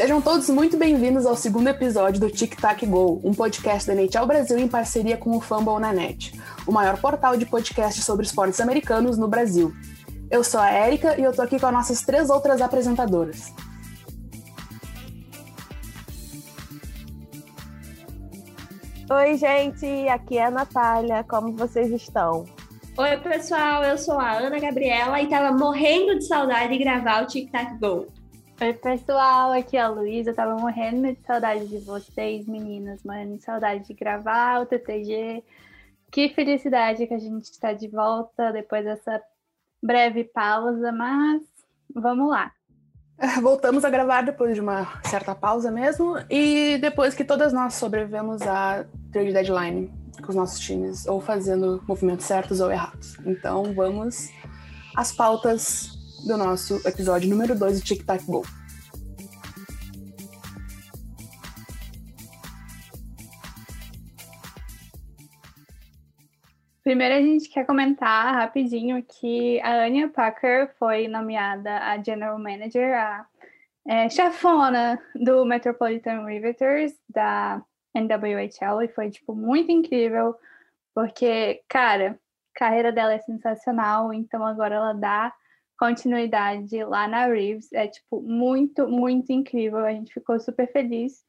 Sejam todos muito bem-vindos ao segundo episódio do Tic Tac Go, um podcast da NHL Brasil em parceria com o Fumble na Net, o maior portal de podcast sobre esportes americanos no Brasil. Eu sou a Érica e eu tô aqui com as nossas três outras apresentadoras. Oi, gente, aqui é a Natália, como vocês estão? Oi, pessoal, eu sou a Ana Gabriela e tava morrendo de saudade de gravar o Tic Tac Go. Oi, pessoal, aqui é a Luísa. Eu tava morrendo de saudade de vocês, meninas, morrendo de saudade de gravar o TTG. Que felicidade que a gente está de volta depois dessa breve pausa, mas vamos lá. Voltamos a gravar depois de uma certa pausa mesmo, e depois que todas nós sobrevivemos à trade deadline com os nossos times, ou fazendo movimentos certos ou errados. Então vamos às pautas do nosso episódio número 2 de Tic Tac Go. Primeiro a gente quer comentar rapidinho que a Anya Packer foi nomeada a General Manager, a é, chefona do Metropolitan Riveters da NWHL e foi tipo muito incrível porque, cara, a carreira dela é sensacional, então agora ela dá continuidade lá na Reeves. É, tipo, muito, muito incrível. A gente ficou super feliz.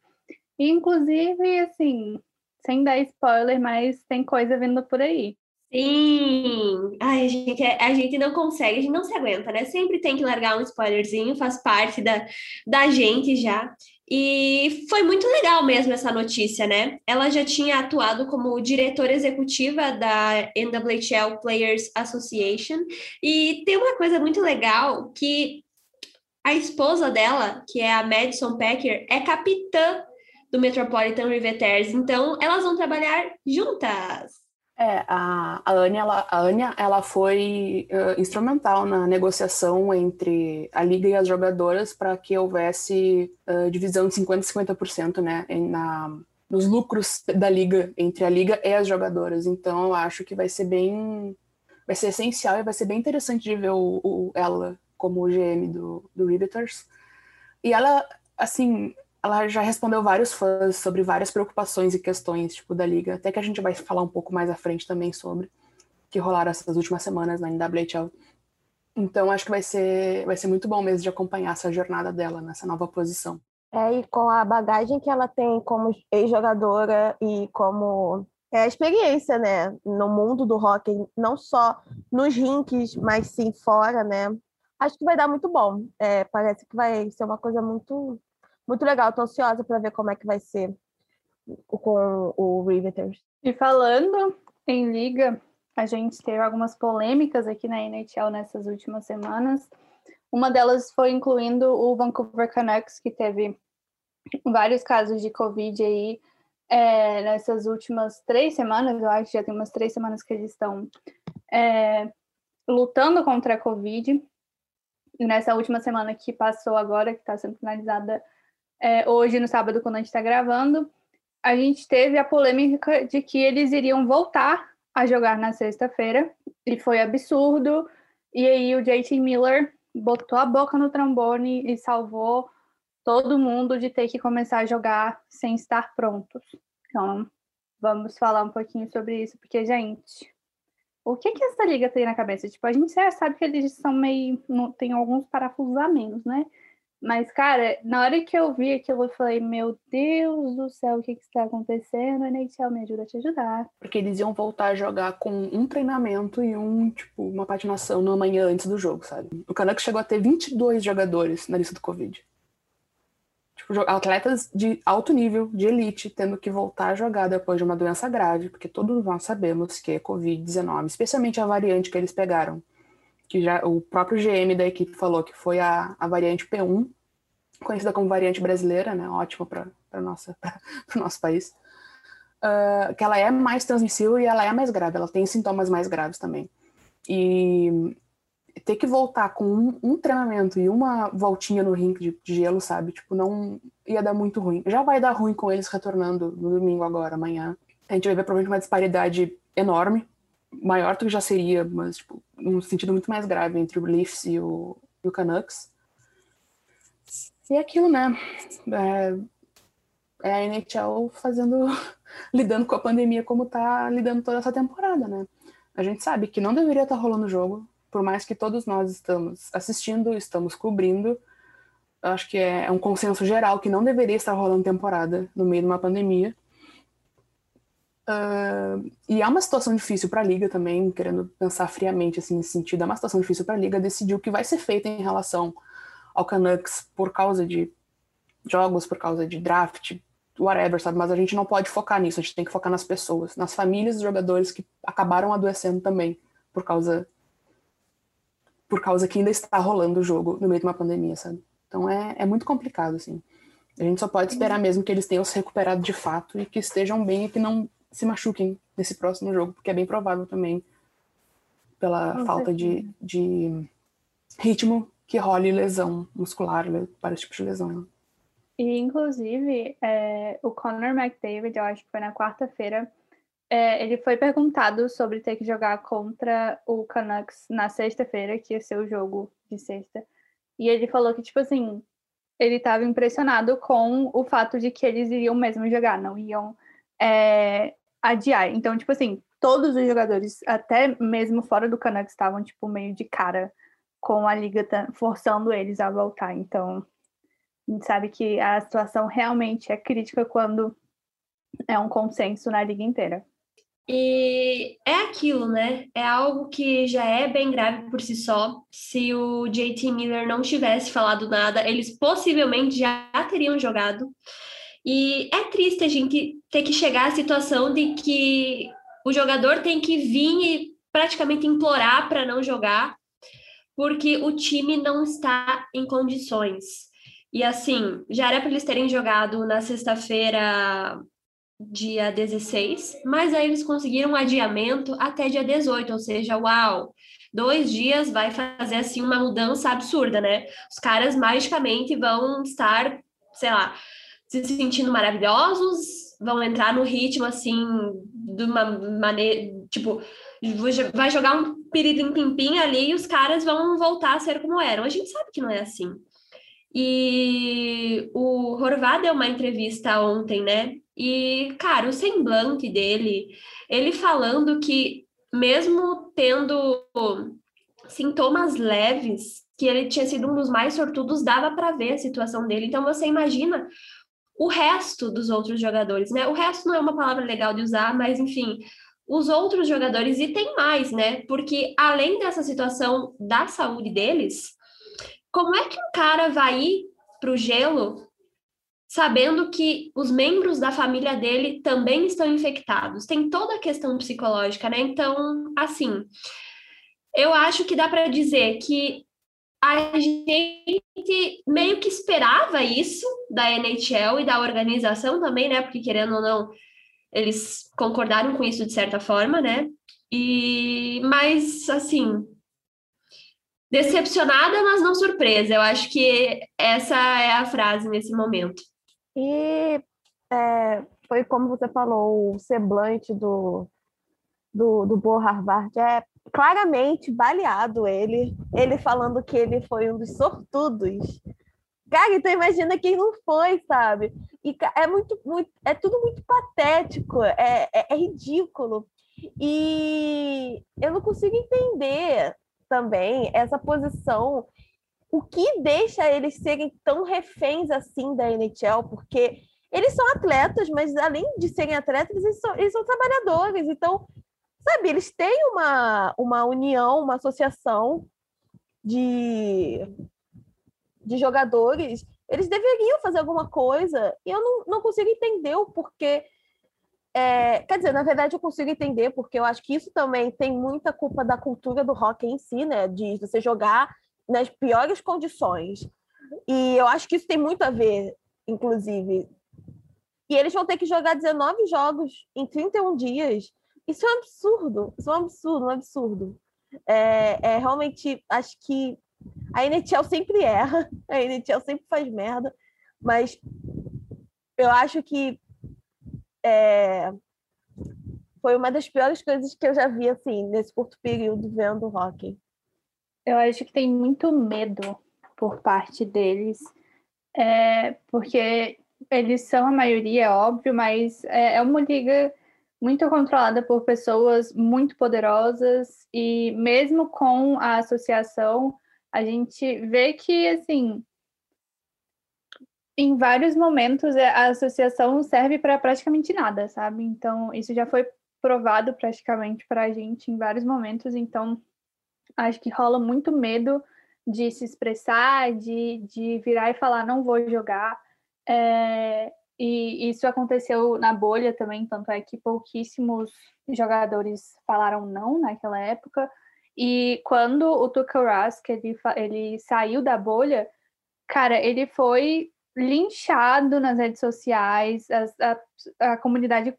Inclusive, assim, sem dar spoiler, mas tem coisa vindo por aí. Sim! Ai, a gente, a gente não consegue, a gente não se aguenta, né? Sempre tem que largar um spoilerzinho, faz parte da, da gente já. E foi muito legal mesmo essa notícia, né? Ela já tinha atuado como diretora executiva da NWHL Players Association. E tem uma coisa muito legal que a esposa dela, que é a Madison Packer, é capitã do Metropolitan Riveters. Então, elas vão trabalhar juntas. É, a, a Anya, ela, a ela foi uh, instrumental na negociação entre a liga e as jogadoras para que houvesse uh, divisão de 50% e 50%, né, na, nos lucros da liga, entre a liga e as jogadoras. Então, eu acho que vai ser bem, vai ser essencial e vai ser bem interessante de ver o, o ela como GM do, do Riveters. E ela, assim, ela já respondeu vários fãs sobre várias preocupações e questões tipo da liga, até que a gente vai falar um pouco mais à frente também sobre que rolaram essas últimas semanas na NWHL. Então acho que vai ser vai ser muito bom mesmo de acompanhar essa jornada dela nessa nova posição. É, e com a bagagem que ela tem como ex-jogadora e como é, a experiência, né, no mundo do hockey, não só nos rinks, mas sim fora, né? Acho que vai dar muito bom. É, parece que vai ser uma coisa muito muito legal. Estou ansiosa para ver como é que vai ser com o Riveters. E falando em liga, a gente teve algumas polêmicas aqui na NHL nessas últimas semanas. Uma delas foi incluindo o Vancouver Canucks, que teve vários casos de Covid aí é, nessas últimas três semanas, eu acho, já tem umas três semanas que eles estão é, lutando contra a Covid. E nessa última semana que passou agora, que está sendo finalizada é, hoje, no sábado, quando a gente está gravando, a gente teve a polêmica de que eles iriam voltar a jogar na sexta-feira, e foi absurdo. E aí o JT Miller botou a boca no trombone e salvou todo mundo de ter que começar a jogar sem estar prontos. Então, vamos falar um pouquinho sobre isso, porque, gente, o que que essa liga tem na cabeça? Tipo, a gente já sabe que eles são meio. tem alguns parafusos a menos, né? Mas, cara, na hora que eu vi aquilo, eu falei, meu Deus do céu, o que que está acontecendo? NHL me ajuda a te ajudar. Porque eles iam voltar a jogar com um treinamento e um, tipo, uma patinação na manhã antes do jogo, sabe? O Canucks chegou a ter 22 jogadores na lista do Covid. Tipo, atletas de alto nível, de elite, tendo que voltar a jogar depois de uma doença grave, porque todos nós sabemos que é Covid-19, especialmente a variante que eles pegaram que já o próprio GM da equipe falou que foi a, a variante P1, conhecida como variante brasileira, né? Ótimo para o nosso país. Uh, que ela é mais transmissível e ela é mais grave, ela tem sintomas mais graves também. E ter que voltar com um, um treinamento e uma voltinha no rink de, de, gelo, sabe? Tipo, não ia dar muito ruim. Já vai dar ruim com eles retornando no domingo agora, amanhã. A gente vai ver provavelmente uma disparidade enorme maior do que já seria, mas tipo, num sentido muito mais grave entre o Leafs e o, e o Canucks. E é aquilo, né? É, é a NHL fazendo, lidando com a pandemia como tá lidando toda essa temporada, né? A gente sabe que não deveria estar tá rolando o jogo, por mais que todos nós estamos assistindo, estamos cobrindo. Acho que é, é um consenso geral que não deveria estar rolando temporada no meio de uma pandemia. Uh, e é uma situação difícil para a liga também, querendo pensar friamente assim nesse sentido. É uma situação difícil para a liga decidir o que vai ser feito em relação ao Canucks por causa de jogos, por causa de draft, whatever, sabe? Mas a gente não pode focar nisso, a gente tem que focar nas pessoas, nas famílias dos jogadores que acabaram adoecendo também por causa por causa que ainda está rolando o jogo no meio de uma pandemia, sabe? Então é, é muito complicado, assim. A gente só pode esperar mesmo que eles tenham se recuperado de fato e que estejam bem e que não se machuquem nesse próximo jogo, porque é bem provável também, pela falta de, de ritmo, que role lesão muscular, vários tipos de lesão. Né? E, inclusive, é, o Conor McDavid, eu acho que foi na quarta-feira, é, ele foi perguntado sobre ter que jogar contra o Canucks na sexta-feira, que ia ser o jogo de sexta. E ele falou que, tipo assim, ele estava impressionado com o fato de que eles iriam mesmo jogar, não iam é, adiar. Então, tipo assim, todos os jogadores, até mesmo fora do Canucks, estavam, tipo, meio de cara com a liga forçando eles a voltar. Então, a gente sabe que a situação realmente é crítica quando é um consenso na liga inteira. E é aquilo, né? É algo que já é bem grave por si só. Se o JT Miller não tivesse falado nada, eles possivelmente já teriam jogado. E é triste a gente ter que chegar à situação de que o jogador tem que vir e praticamente implorar para não jogar, porque o time não está em condições. E assim, já era para eles terem jogado na sexta-feira, dia 16, mas aí eles conseguiram um adiamento até dia 18, ou seja, uau, dois dias vai fazer assim uma mudança absurda, né? Os caras magicamente vão estar, sei lá, se sentindo maravilhosos, vão entrar no ritmo assim, de uma maneira, tipo, vai jogar um pirilim pimpim ali e os caras vão voltar a ser como eram. A gente sabe que não é assim. E o Horvá deu uma entrevista ontem, né? E, cara, o semblante dele, ele falando que mesmo tendo sintomas leves, que ele tinha sido um dos mais sortudos, dava para ver a situação dele. Então você imagina o resto dos outros jogadores, né? O resto não é uma palavra legal de usar, mas enfim, os outros jogadores e tem mais, né? Porque além dessa situação da saúde deles, como é que um cara vai ir para o gelo sabendo que os membros da família dele também estão infectados? Tem toda a questão psicológica, né? Então, assim, eu acho que dá para dizer que a gente meio que esperava isso da NHL e da organização também, né? Porque querendo ou não, eles concordaram com isso de certa forma, né? E mas assim, decepcionada, mas não surpresa. Eu acho que essa é a frase nesse momento. E é, foi como você falou, o semblante do do, do Bo Harvard é claramente baleado ele, ele falando que ele foi um dos sortudos. Cara, então imagina quem não foi, sabe? E é muito, muito é tudo muito patético, é, é, é ridículo. E eu não consigo entender também essa posição, o que deixa eles serem tão reféns assim da NHL, porque eles são atletas, mas além de serem atletas, eles são, eles são trabalhadores. Então, sabe, eles têm uma, uma união, uma associação de, de jogadores, eles deveriam fazer alguma coisa, e eu não, não consigo entender o porquê. É, quer dizer, na verdade eu consigo entender, porque eu acho que isso também tem muita culpa da cultura do rock em si, né? De você jogar nas piores condições. E eu acho que isso tem muito a ver, inclusive. E eles vão ter que jogar 19 jogos em 31 dias isso é um absurdo, isso é um absurdo, um absurdo. É, é realmente, acho que a NHL sempre erra, a NHL sempre faz merda, mas eu acho que é, foi uma das piores coisas que eu já vi, assim, nesse curto período vendo hockey. Eu acho que tem muito medo por parte deles É, porque eles são a maioria, é óbvio, mas é, é uma liga muito controlada por pessoas muito poderosas e mesmo com a associação, a gente vê que, assim, em vários momentos é, a associação serve para praticamente nada, sabe? Então, isso já foi provado praticamente para a gente em vários momentos, então acho que rola muito medo de se expressar, de, de virar e falar não vou jogar. É, e isso aconteceu na bolha também, tanto é que pouquíssimos jogadores falaram não naquela época. E quando o Tuchel Rask, ele, ele saiu da bolha, cara, ele foi linchado nas redes sociais, a, a, a comunidade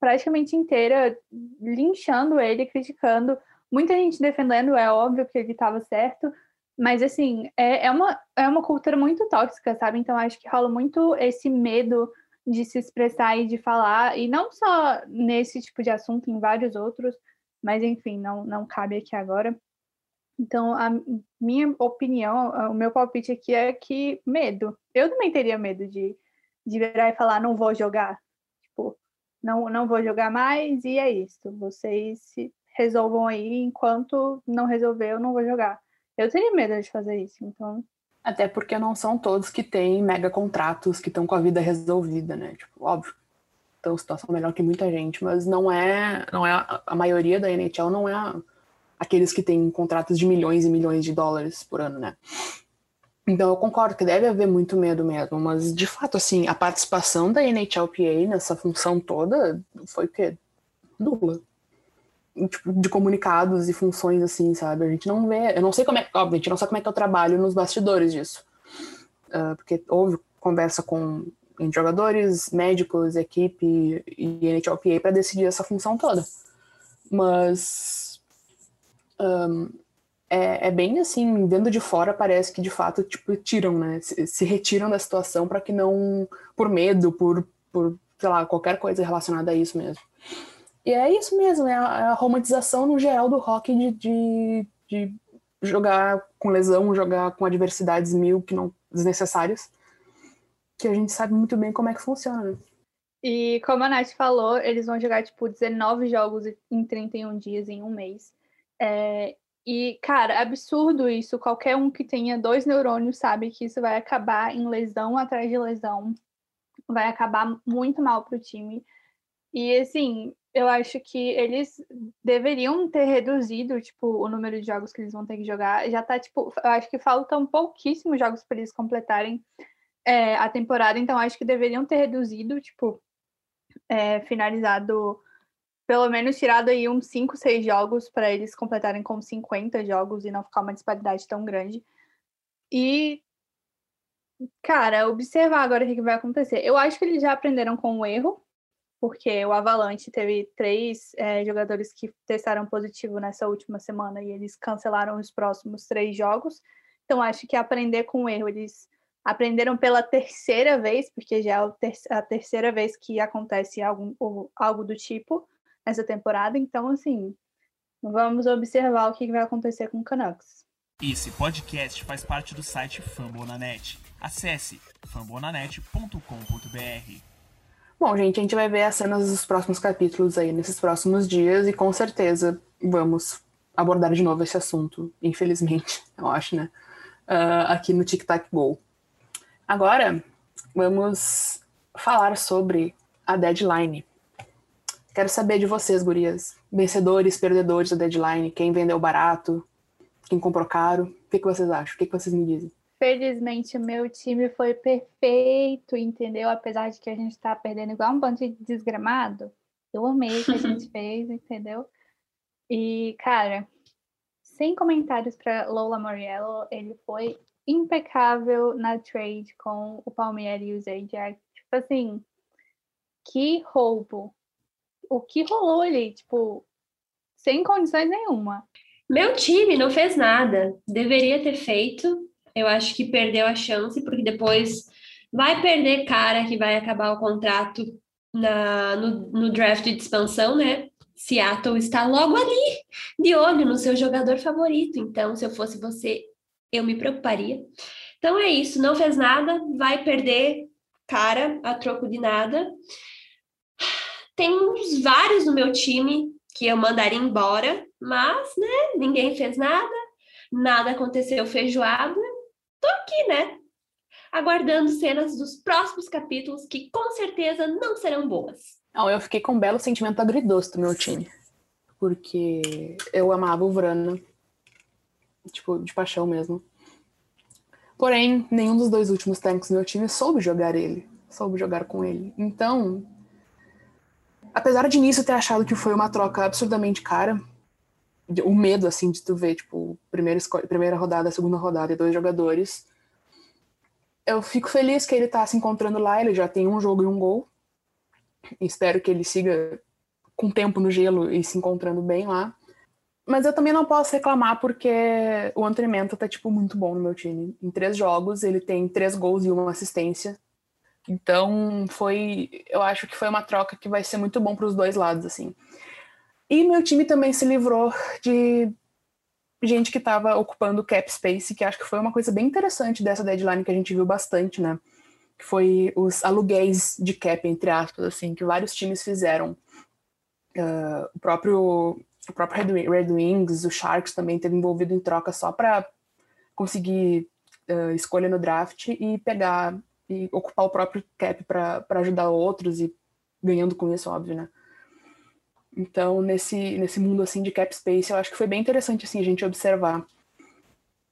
praticamente inteira linchando ele, criticando, muita gente defendendo, é óbvio que ele estava certo, mas assim, é, é, uma, é uma cultura muito tóxica, sabe? Então acho que rola muito esse medo de se expressar e de falar, e não só nesse tipo de assunto, em vários outros, mas enfim, não, não cabe aqui agora. Então, a minha opinião, o meu palpite aqui é que medo. Eu também teria medo de, de virar e falar, não vou jogar. Tipo, não, não vou jogar mais e é isso. Vocês se resolvam aí, enquanto não resolver, eu não vou jogar. Eu teria medo de fazer isso, então até porque não são todos que têm mega contratos, que estão com a vida resolvida, né? Tipo, óbvio, estão situação melhor que muita gente, mas não é, não é a maioria da NHL não é aqueles que têm contratos de milhões e milhões de dólares por ano, né? Então eu concordo que deve haver muito medo mesmo, mas de fato, assim, a participação da NHLPA nessa função toda foi o quê? Nula tipo, de comunicados e funções assim, sabe? A gente não vê, eu não sei como é, gente não sabe como é que é o trabalho nos bastidores disso. Uh, porque houve conversa com jogadores, médicos, equipe e NHLPA para decidir essa função toda. Mas um, é, é, bem assim, vendo de fora parece que de fato tipo tiram, né? Se, se retiram da situação para que não por medo, por por sei lá, qualquer coisa relacionada a isso mesmo. E é isso mesmo, é a, é a romantização no geral do rock de, de, de, jogar com lesão, jogar com adversidades mil que não desnecessárias, que a gente sabe muito bem como é que funciona. E como a Nath falou, eles vão jogar tipo 19 jogos em 31 dias em um mês. É, e, cara, absurdo isso. Qualquer um que tenha dois neurônios sabe que isso vai acabar em lesão atrás de lesão. Vai acabar muito mal pro time. E, assim, eu acho que eles deveriam ter reduzido, tipo, o número de jogos que eles vão ter que jogar. Já tá, tipo, eu acho que faltam pouquíssimos jogos para eles completarem é, a temporada, então acho que deveriam ter reduzido, tipo, é, finalizado, pelo menos tirado aí uns 5, 6 jogos para eles completarem com 50 jogos e não ficar uma disparidade tão grande. E, cara, observar agora o que vai acontecer. Eu acho que eles já aprenderam com o erro, porque o Avalanche teve três é, jogadores que testaram positivo nessa última semana e eles cancelaram os próximos três jogos. Então, acho que aprender com o erro, eles aprenderam pela terceira vez, porque já é a terceira vez que acontece algo, algo do tipo nessa temporada. Então, assim, vamos observar o que vai acontecer com o Canucks. Esse podcast faz parte do site Fambonanet. Acesse fambonanet.com.br. Bom, gente, a gente vai ver as cenas dos próximos capítulos aí nesses próximos dias e com certeza vamos abordar de novo esse assunto, infelizmente, eu acho, né? Uh, aqui no Tic Tac Go. Agora, vamos falar sobre a deadline. Quero saber de vocês, gurias. Vencedores, perdedores da deadline, quem vendeu barato, quem comprou caro. O que, que vocês acham? O que, que vocês me dizem? Felizmente, o meu time foi perfeito, entendeu? Apesar de que a gente tá perdendo igual um bando de desgramado. Eu amei o que a gente fez, entendeu? E, cara, sem comentários para Lola Moriello, ele foi impecável na trade com o Palmeiras e o Zajac. Tipo assim, que roubo. O que rolou ali, tipo, sem condições nenhuma. Meu time não fez nada. Deveria ter feito eu acho que perdeu a chance, porque depois vai perder cara que vai acabar o contrato na, no, no draft de expansão, né? Seattle está logo ali, de olho no seu jogador favorito. Então, se eu fosse você, eu me preocuparia. Então é isso, não fez nada, vai perder cara a troco de nada. Tem uns vários no meu time que eu mandaria embora, mas, né, ninguém fez nada, nada aconteceu feijoada. Tô aqui, né, aguardando cenas dos próximos capítulos que com certeza não serão boas. Não, eu fiquei com um belo sentimento agridoce do meu time. Porque eu amava o Vrana. Tipo, de paixão mesmo. Porém, nenhum dos dois últimos técnicos do meu time soube jogar ele. Soube jogar com ele. Então, apesar de início ter achado que foi uma troca absurdamente cara, o medo, assim, de tu ver, tipo, primeira, primeira rodada, segunda rodada e dois jogadores, eu fico feliz que ele tá se encontrando lá, ele já tem um jogo e um gol. Espero que ele siga com tempo no gelo e se encontrando bem lá. Mas eu também não posso reclamar porque o Antrimento tá, tipo, muito bom no meu time. Em três jogos, ele tem três gols e uma assistência. Então, foi... Eu acho que foi uma troca que vai ser muito bom para os dois lados, assim. E meu time também se livrou de gente que estava ocupando cap space, que acho que foi uma coisa bem interessante dessa deadline que a gente viu bastante, né? Que foi os aluguéis de cap, entre aspas, assim, que vários times fizeram. Uh, o próprio o próprio Red, Red Wings, o Sharks também teve envolvido em troca só para conseguir uh, escolha no draft e pegar e ocupar o próprio cap para ajudar outros e ganhando com isso, óbvio, né? Então, nesse, nesse mundo assim de cap space, eu acho que foi bem interessante assim a gente observar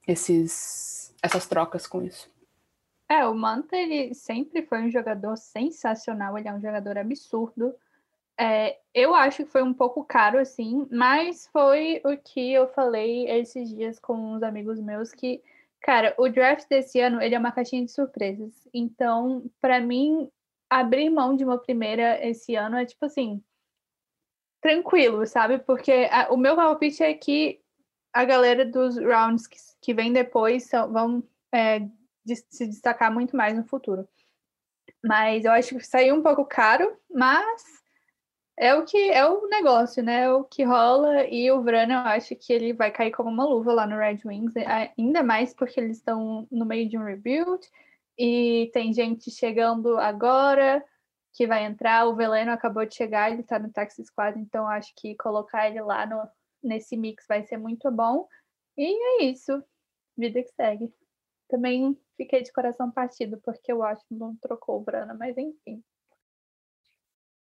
esses essas trocas com isso. É, o Manta ele sempre foi um jogador sensacional, ele é um jogador absurdo. É, eu acho que foi um pouco caro, assim, mas foi o que eu falei esses dias com uns amigos meus que, cara, o draft desse ano ele é uma caixinha de surpresas. Então, para mim, abrir mão de uma primeira esse ano é tipo assim, tranquilo, sabe? Porque a, o meu palpite é que a galera dos rounds que, que vem depois são, vão é, de, se destacar muito mais no futuro. Mas eu acho que saiu um pouco caro, mas é o que é o negócio, né? É o que rola e o Vrana, eu acho que ele vai cair como uma luva lá no Red Wings, ainda mais porque eles estão no meio de um rebuild e tem gente chegando agora que vai entrar. O Veleno acabou de chegar, ele tá no Taxi Squad, então acho que colocar ele lá no, nesse mix vai ser muito bom. E é isso. Vida que segue. Também fiquei de coração partido porque o Washington trocou o Vrana, mas enfim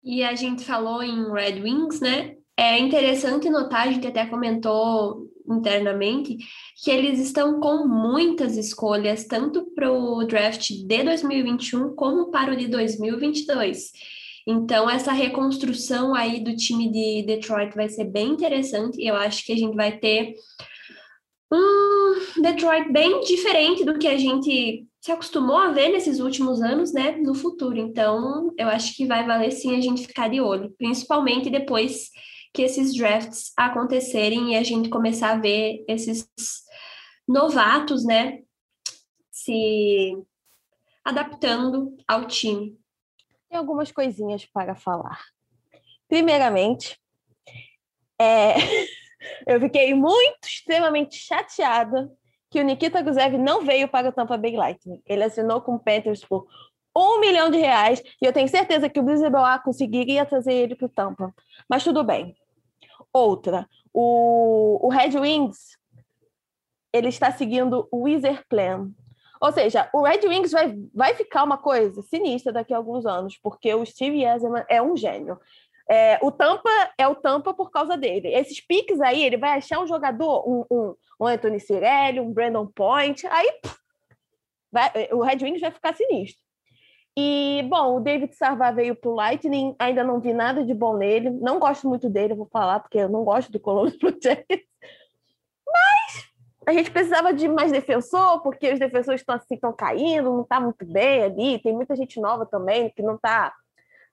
e a gente falou em Red Wings, né? É interessante notar, a gente até comentou internamente, que eles estão com muitas escolhas, tanto para o draft de 2021 como para o de 2022. Então, essa reconstrução aí do time de Detroit vai ser bem interessante. Eu acho que a gente vai ter um Detroit bem diferente do que a gente se acostumou a ver nesses últimos anos, né, no futuro. Então, eu acho que vai valer sim a gente ficar de olho, principalmente depois que esses drafts acontecerem e a gente começar a ver esses novatos, né, se adaptando ao time. Tem algumas coisinhas para falar. Primeiramente, é... eu fiquei muito, extremamente chateada que o Nikita Gusev não veio para o Tampa Bay Lightning. Ele assinou com o Panthers por um milhão de reais e eu tenho certeza que o Brisbane conseguiria trazer ele para o Tampa. Mas tudo bem. Outra, o, o Red Wings ele está seguindo o Wizard Plan. Ou seja, o Red Wings vai, vai ficar uma coisa sinistra daqui a alguns anos, porque o Steve Yzerman é um gênio. É, o Tampa é o Tampa por causa dele. Esses piques aí, ele vai achar um jogador, um, um, um Anthony Cirelli, um Brandon Point, aí pff, vai, o Red Wings vai ficar sinistro. E, bom, o David Sarvar veio para o Lightning, ainda não vi nada de bom nele. Não gosto muito dele, vou falar, porque eu não gosto do Columbus Blue Jackets. Mas a gente precisava de mais defensor, porque os defensores estão assim, estão caindo, não está muito bem ali. Tem muita gente nova também que não está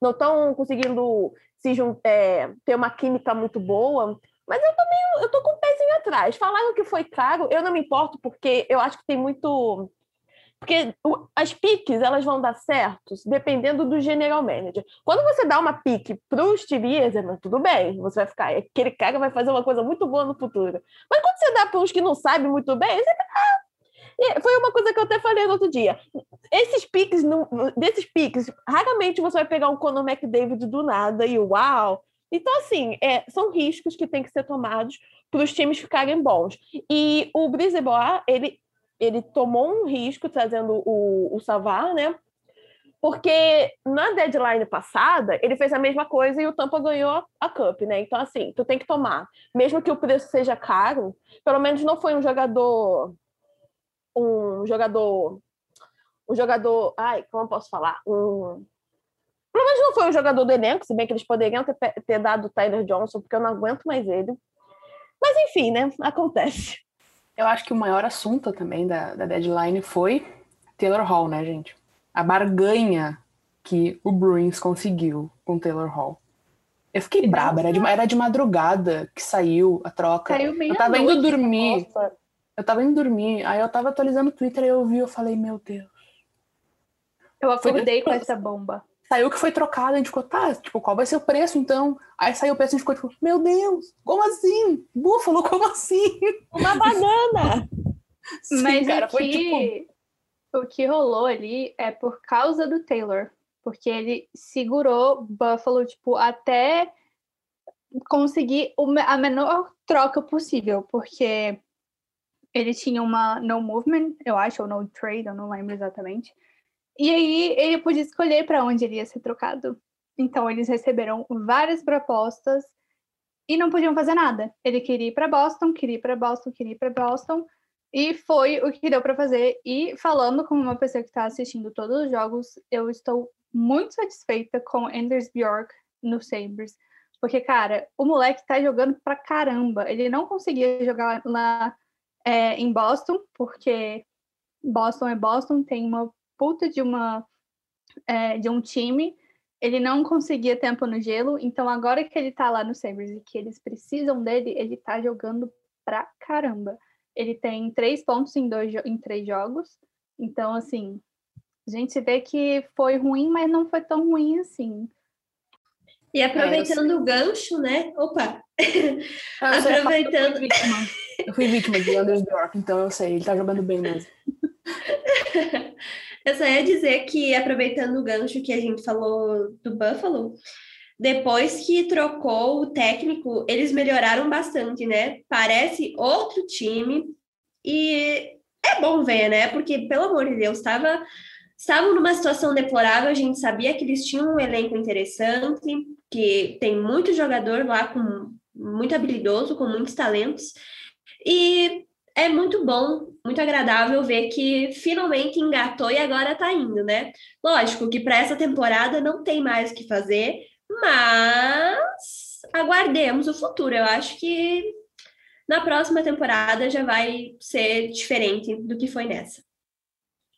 não estão conseguindo se é, ter uma química muito boa. Mas eu também eu tô com um pezinho atrás. Falaram que foi caro, eu não me importo, porque eu acho que tem muito. Porque as piques elas vão dar certo dependendo do general manager. Quando você dá uma pique para o Steve Easerman, tudo bem, você vai ficar, aquele cara vai fazer uma coisa muito boa no futuro. Mas quando você dá para uns que não sabem muito bem, você fica, ah, foi uma coisa que eu até falei no outro dia. Esses piques, desses piques, raramente você vai pegar um Conor McDavid do nada e uau. Então, assim, é, são riscos que têm que ser tomados para os times ficarem bons. E o Brisebois, ele, ele tomou um risco trazendo o, o Savar, né? Porque na deadline passada, ele fez a mesma coisa e o Tampa ganhou a Cup, né? Então, assim, tu tem que tomar. Mesmo que o preço seja caro, pelo menos não foi um jogador. Um jogador. Um jogador. Ai, como eu posso falar? Um. Pelo menos não foi um jogador do elenco, se bem que eles poderiam ter, ter dado o Tyler Johnson, porque eu não aguento mais ele. Mas enfim, né? Acontece. Eu acho que o maior assunto também da, da deadline foi Taylor Hall, né, gente? A barganha que o Bruins conseguiu com Taylor Hall. Eu fiquei Que braba, era de, era de madrugada que saiu a troca. Meio eu tava indo dormir, eu tava indo dormir, aí eu tava atualizando o Twitter e eu vi, eu falei, meu Deus. Eu acordei com essa bomba. Saiu que foi trocado, a gente ficou, tá, tipo, qual vai ser o preço então? Aí saiu o preço e a gente ficou tipo, meu Deus, como assim? Búfalo, como assim? Uma banana! Sim, Mas cara, o, foi que, tipo. o que rolou ali é por causa do Taylor. Porque ele segurou Buffalo, tipo, até conseguir a menor troca possível. Porque ele tinha uma no movement, eu acho, ou no trade, eu não lembro exatamente. E aí ele podia escolher para onde ele ia ser trocado. Então eles receberam várias propostas e não podiam fazer nada. Ele queria ir para Boston, queria ir para Boston, queria ir para Boston. E foi o que deu para fazer. E falando como uma pessoa que está assistindo todos os jogos, eu estou muito satisfeita com Anders Bjork no Sabres. Porque, cara, o moleque tá jogando pra caramba. Ele não conseguia jogar lá é, em Boston, porque Boston é Boston, tem uma puta de uma é, de um time. Ele não conseguia tempo no gelo, então agora que ele tá lá no Sabres e que eles precisam dele, ele tá jogando pra caramba. Ele tem três pontos em, dois, em três jogos. Então, assim, a gente vê que foi ruim, mas não foi tão ruim assim. E aproveitando o gancho, né? Opa! Aproveitando. Eu fui vítima, eu fui vítima de Anders Bjork, então eu sei, ele tá jogando bem mesmo. Eu só ia dizer que, aproveitando o gancho que a gente falou do Buffalo, depois que trocou o técnico, eles melhoraram bastante, né? Parece outro time e é bom ver, né? Porque, pelo amor de Deus, estava estavam numa situação deplorável, a gente sabia que eles tinham um elenco interessante, que tem muito jogador lá com muito habilidoso, com muitos talentos. E é muito bom, muito agradável ver que finalmente engatou e agora tá indo, né? Lógico que para essa temporada não tem mais o que fazer, mas aguardemos o futuro. Eu acho que na próxima temporada já vai ser diferente do que foi nessa.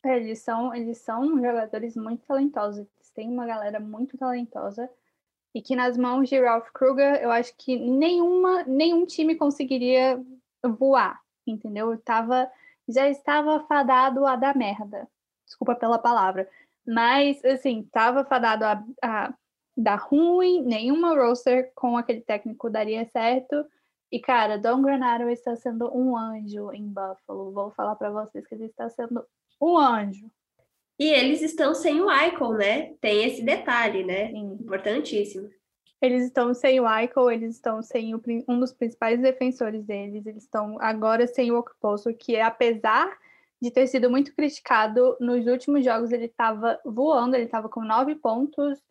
É, Eles são, eles são jogadores muito talentosos. Eles têm uma galera muito talentosa. E que nas mãos de Ralph Kruger, eu acho que nenhuma, nenhum time conseguiria voar, entendeu? Eu tava, já estava fadado a dar merda. Desculpa pela palavra. Mas, assim, tava fadado a, a dar ruim, nenhuma roster com aquele técnico daria certo. E, cara, Don Granado está sendo um anjo em Buffalo. Vou falar para vocês que ele está sendo um anjo. E eles estão sem o Icon, né? Tem esse detalhe, né? Sim. Importantíssimo. Eles estão sem o Eichel, eles estão sem o um dos principais defensores deles, eles estão agora sem o Okposo, que apesar de ter sido muito criticado, nos últimos jogos ele estava voando, ele estava com nove pontos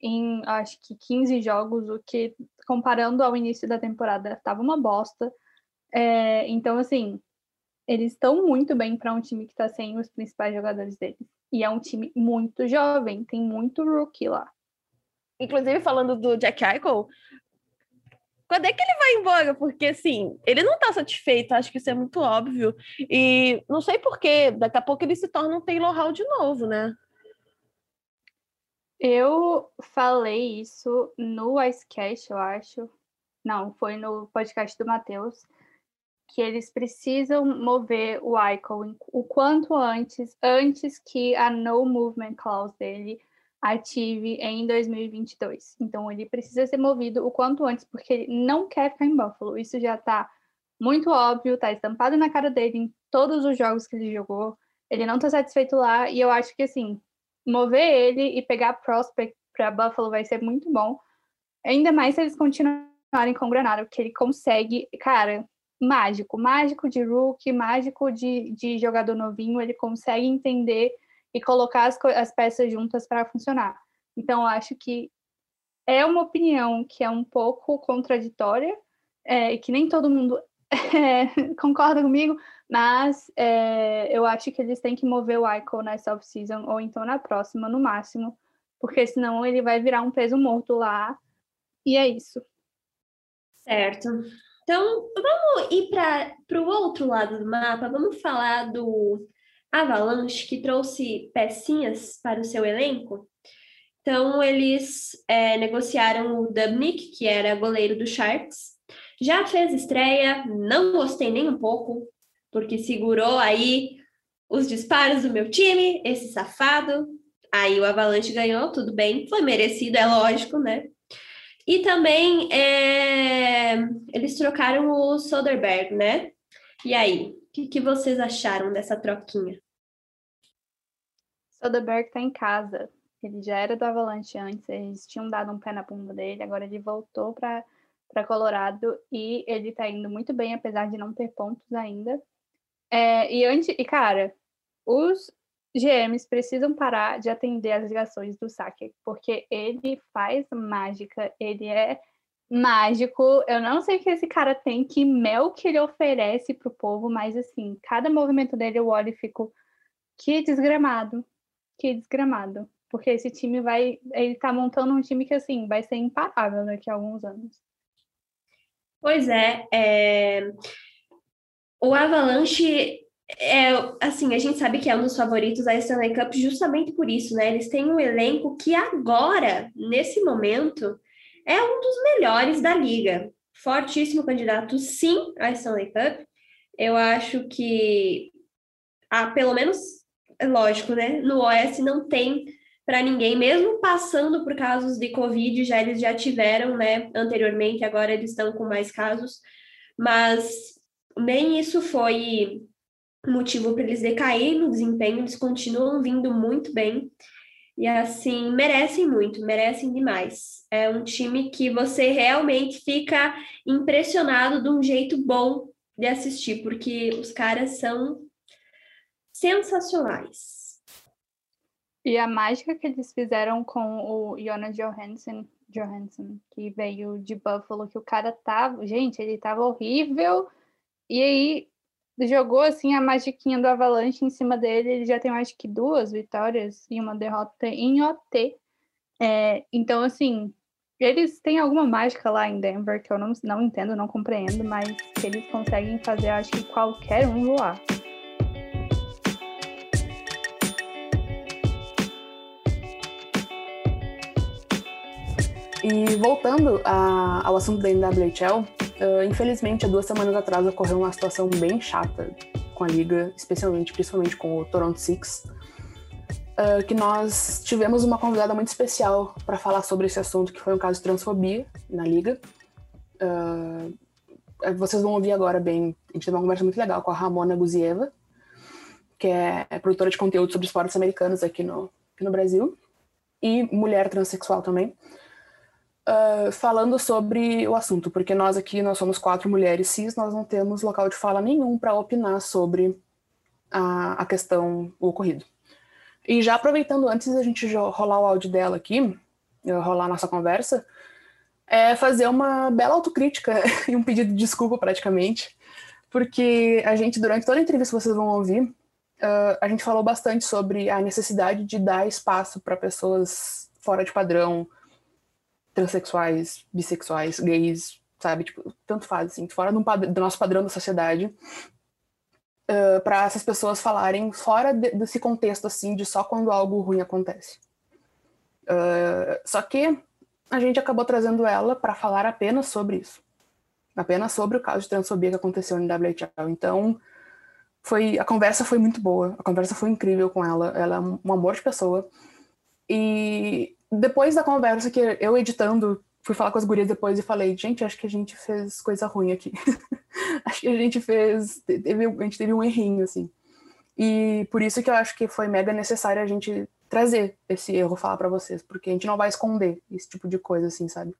em acho que 15 jogos, o que comparando ao início da temporada estava uma bosta. É, então, assim, eles estão muito bem para um time que está sem os principais jogadores deles. E é um time muito jovem, tem muito rookie lá. Inclusive, falando do Jack Eichel, quando é que ele vai embora? Porque, assim, ele não tá satisfeito, acho que isso é muito óbvio. E não sei porquê, daqui a pouco ele se torna um Taylor Hall de novo, né? Eu falei isso no Icecast, eu acho. Não, foi no podcast do Matheus. Que eles precisam mover o Icon o quanto antes, antes que a No Movement Clause dele ative em 2022. Então, ele precisa ser movido o quanto antes, porque ele não quer ficar em Buffalo. Isso já tá muito óbvio, tá estampado na cara dele em todos os jogos que ele jogou. Ele não tá satisfeito lá e eu acho que assim, mover ele e pegar prospect para Buffalo vai ser muito bom. Ainda mais se eles continuarem com o Granada, porque ele consegue, cara, mágico, mágico de rookie, mágico de, de jogador novinho, ele consegue entender e colocar as, as peças juntas para funcionar. Então, acho que é uma opinião que é um pouco contraditória, é, que nem todo mundo é, concorda comigo, mas é, eu acho que eles têm que mover o Icon nessa off-season ou então na próxima, no máximo, porque senão ele vai virar um peso morto lá. E é isso. Certo. Então, vamos ir para o outro lado do mapa, vamos falar do Avalanche, que trouxe pecinhas para o seu elenco. Então, eles é, negociaram o Dubnik, que era goleiro do Sharks. Já fez estreia, não gostei nem um pouco, porque segurou aí os disparos do meu time, esse safado. Aí o Avalanche ganhou, tudo bem, foi merecido, é lógico, né? E também é, eles trocaram o Soderberg, né? E aí, que, que vocês acharam dessa troquinha? Soderberg tá em casa. Ele já era do Avalanche antes, eles tinham dado um pé na bunda dele, agora ele voltou para para Colorado e ele tá indo muito bem, apesar de não ter pontos ainda. É, e antes, e cara, os GMs precisam parar de atender as ligações do Saque, porque ele faz mágica, ele é mágico. Eu não sei o que esse cara tem, que mel que ele oferece pro povo, mas assim, cada movimento dele eu olho e fico, que desgramado, que desgramado. Porque esse time vai. Ele tá montando um time que, assim, vai ser imparável daqui a alguns anos. Pois é, é... o Avalanche é, assim, a gente sabe que é um dos favoritos da Stanley Cup justamente por isso, né? Eles têm um elenco que agora, nesse momento, é um dos melhores da liga. Fortíssimo candidato, sim, à Stanley Cup. Eu acho que, ah, pelo menos, é lógico, né? No Oeste não tem para ninguém, mesmo passando por casos de Covid, já eles já tiveram, né, anteriormente, agora eles estão com mais casos, mas nem isso foi motivo para eles decaírem no desempenho, eles continuam vindo muito bem. E assim, merecem muito, merecem demais. É um time que você realmente fica impressionado de um jeito bom de assistir, porque os caras são sensacionais. E a mágica que eles fizeram com o Jonas Johansson, Johansson, que veio de Buffalo, que o cara tava, gente, ele tava horrível. E aí jogou assim a magiquinha do Avalanche em cima dele, ele já tem acho que duas vitórias e uma derrota em OT. É, então, assim, eles têm alguma mágica lá em Denver que eu não, não entendo, não compreendo, mas eles conseguem fazer, acho que qualquer um voar. E voltando a, ao assunto da NWHL, Uh, infelizmente, há duas semanas atrás ocorreu uma situação bem chata com a liga, especialmente, principalmente com o Toronto Six, uh, que nós tivemos uma convidada muito especial para falar sobre esse assunto, que foi um caso de transfobia na liga. Uh, vocês vão ouvir agora bem, a gente teve uma conversa muito legal com a Ramona Guzieva, que é, é produtora de conteúdo sobre esportes americanos aqui no, aqui no Brasil, e mulher transexual também uh, falando sobre o assunto, porque nós aqui, nós somos quatro mulheres cis, nós não temos local de fala nenhum para opinar sobre a, a questão, o ocorrido. E já aproveitando, antes da gente rolar o áudio dela aqui, rolar a nossa conversa, é fazer uma bela autocrítica e um pedido de desculpa praticamente, porque a gente, durante toda a entrevista que vocês vão ouvir, uh, a gente falou bastante sobre a necessidade de dar espaço para pessoas fora de padrão, transexuais, bissexuais, gays, sabe? Tipo, tanto faz, assim, fora do, do nosso padrão da sociedade, uh, para essas pessoas falarem fora de, desse contexto, assim, de só quando algo ruim acontece. Uh, só que a gente acabou trazendo ela para falar apenas sobre isso. Apenas sobre o caso de transfobia que aconteceu no WHL. Então, foi, a conversa foi muito boa, a conversa foi incrível com ela, ela é um amor de pessoa. E depois da conversa que eu editando fui falar com as gurias depois e falei, gente, acho que a gente fez coisa ruim aqui. acho que a gente fez, teve, a gente teve um errinho, assim. E por isso que eu acho que foi mega necessário a gente trazer esse erro falar para vocês, porque a gente não vai esconder esse tipo de coisa, assim, sabe?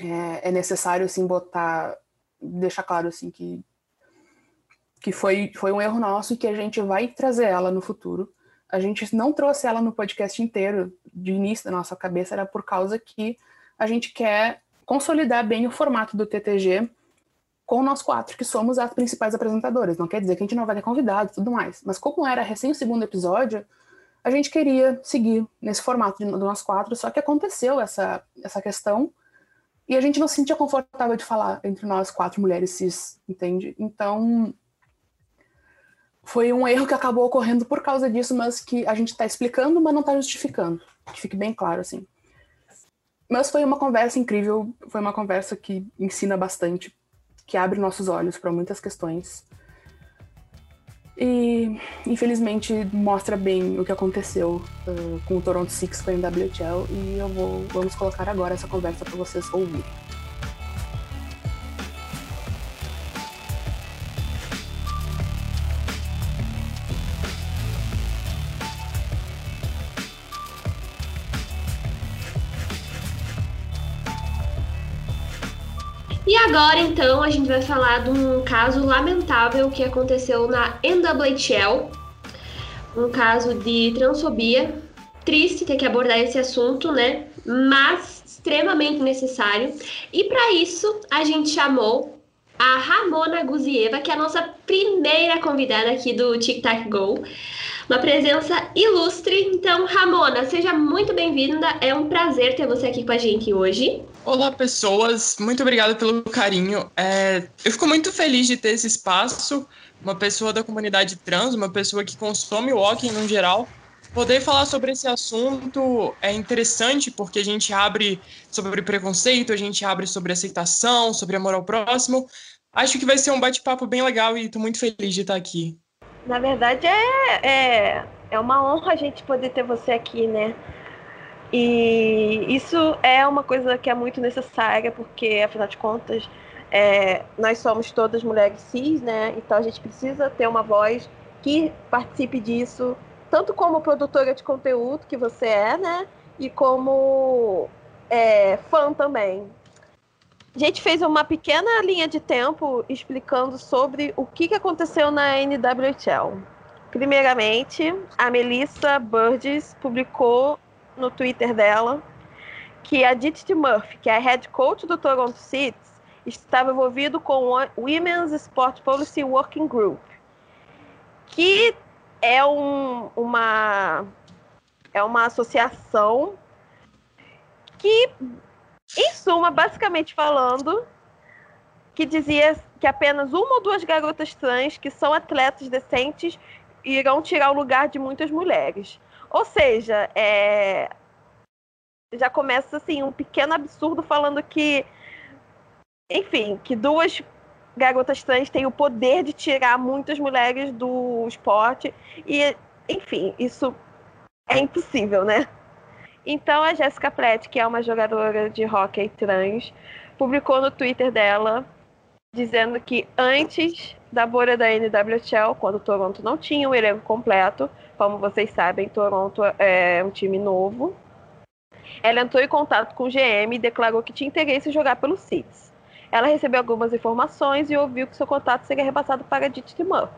É, é necessário, assim, botar, deixar claro, assim, que que foi, foi um erro nosso e que a gente vai trazer ela no futuro. A gente não trouxe ela no podcast inteiro, de início da nossa cabeça, era por causa que a gente quer consolidar bem o formato do TTG com nós quatro, que somos as principais apresentadoras. Não quer dizer que a gente não vai ter convidados e tudo mais. Mas como era recém o segundo episódio, a gente queria seguir nesse formato do nós quatro, só que aconteceu essa, essa questão e a gente não se sentia confortável de falar entre nós quatro mulheres cis, entende? Então, foi um erro que acabou ocorrendo por causa disso, mas que a gente está explicando, mas não está justificando. Que fique bem claro, assim. Mas foi uma conversa incrível, foi uma conversa que ensina bastante, que abre nossos olhos para muitas questões. E, infelizmente, mostra bem o que aconteceu uh, com o Toronto Six com a NWHL. E eu vou, vamos colocar agora essa conversa para vocês ouvirem. Agora, então, a gente vai falar de um caso lamentável que aconteceu na NWHL, um caso de transfobia. Triste ter que abordar esse assunto, né? Mas extremamente necessário. E para isso, a gente chamou a Ramona Guzieva, que é a nossa primeira convidada aqui do Tic Tac Go. Uma presença ilustre. Então, Ramona, seja muito bem-vinda. É um prazer ter você aqui com a gente hoje. Olá, pessoas. Muito obrigada pelo carinho. É, eu fico muito feliz de ter esse espaço. Uma pessoa da comunidade trans, uma pessoa que consome walking no geral. Poder falar sobre esse assunto é interessante porque a gente abre sobre preconceito, a gente abre sobre aceitação, sobre amor ao próximo. Acho que vai ser um bate-papo bem legal e estou muito feliz de estar aqui. Na verdade, é, é, é uma honra a gente poder ter você aqui, né? E isso é uma coisa que é muito necessária, porque, afinal de contas, é, nós somos todas mulheres cis, né? Então a gente precisa ter uma voz que participe disso, tanto como produtora de conteúdo que você é, né? E como é, fã também. A gente fez uma pequena linha de tempo explicando sobre o que aconteceu na NWHL. Primeiramente, a Melissa Burgess publicou no Twitter dela que a Diddy Murphy, que é a head coach do Toronto City, estava envolvido com o Women's Sport Policy Working Group, que é um, uma é uma associação que, em suma, basicamente falando, que dizia que apenas uma ou duas garotas trans que são atletas decentes irão tirar o lugar de muitas mulheres. Ou seja, é... já começa assim um pequeno absurdo falando que, enfim, que duas garotas trans têm o poder de tirar muitas mulheres do esporte e, enfim, isso é impossível, né? Então a Jessica Platt, que é uma jogadora de hockey trans, publicou no Twitter dela dizendo que antes da bolha da NWHL, quando Toronto não tinha o um elenco completo, como vocês sabem, Toronto é um time novo. Ela entrou em contato com o GM e declarou que tinha interesse em jogar pelo Cits. Ela recebeu algumas informações e ouviu que seu contato seria repassado para Didi Murphy.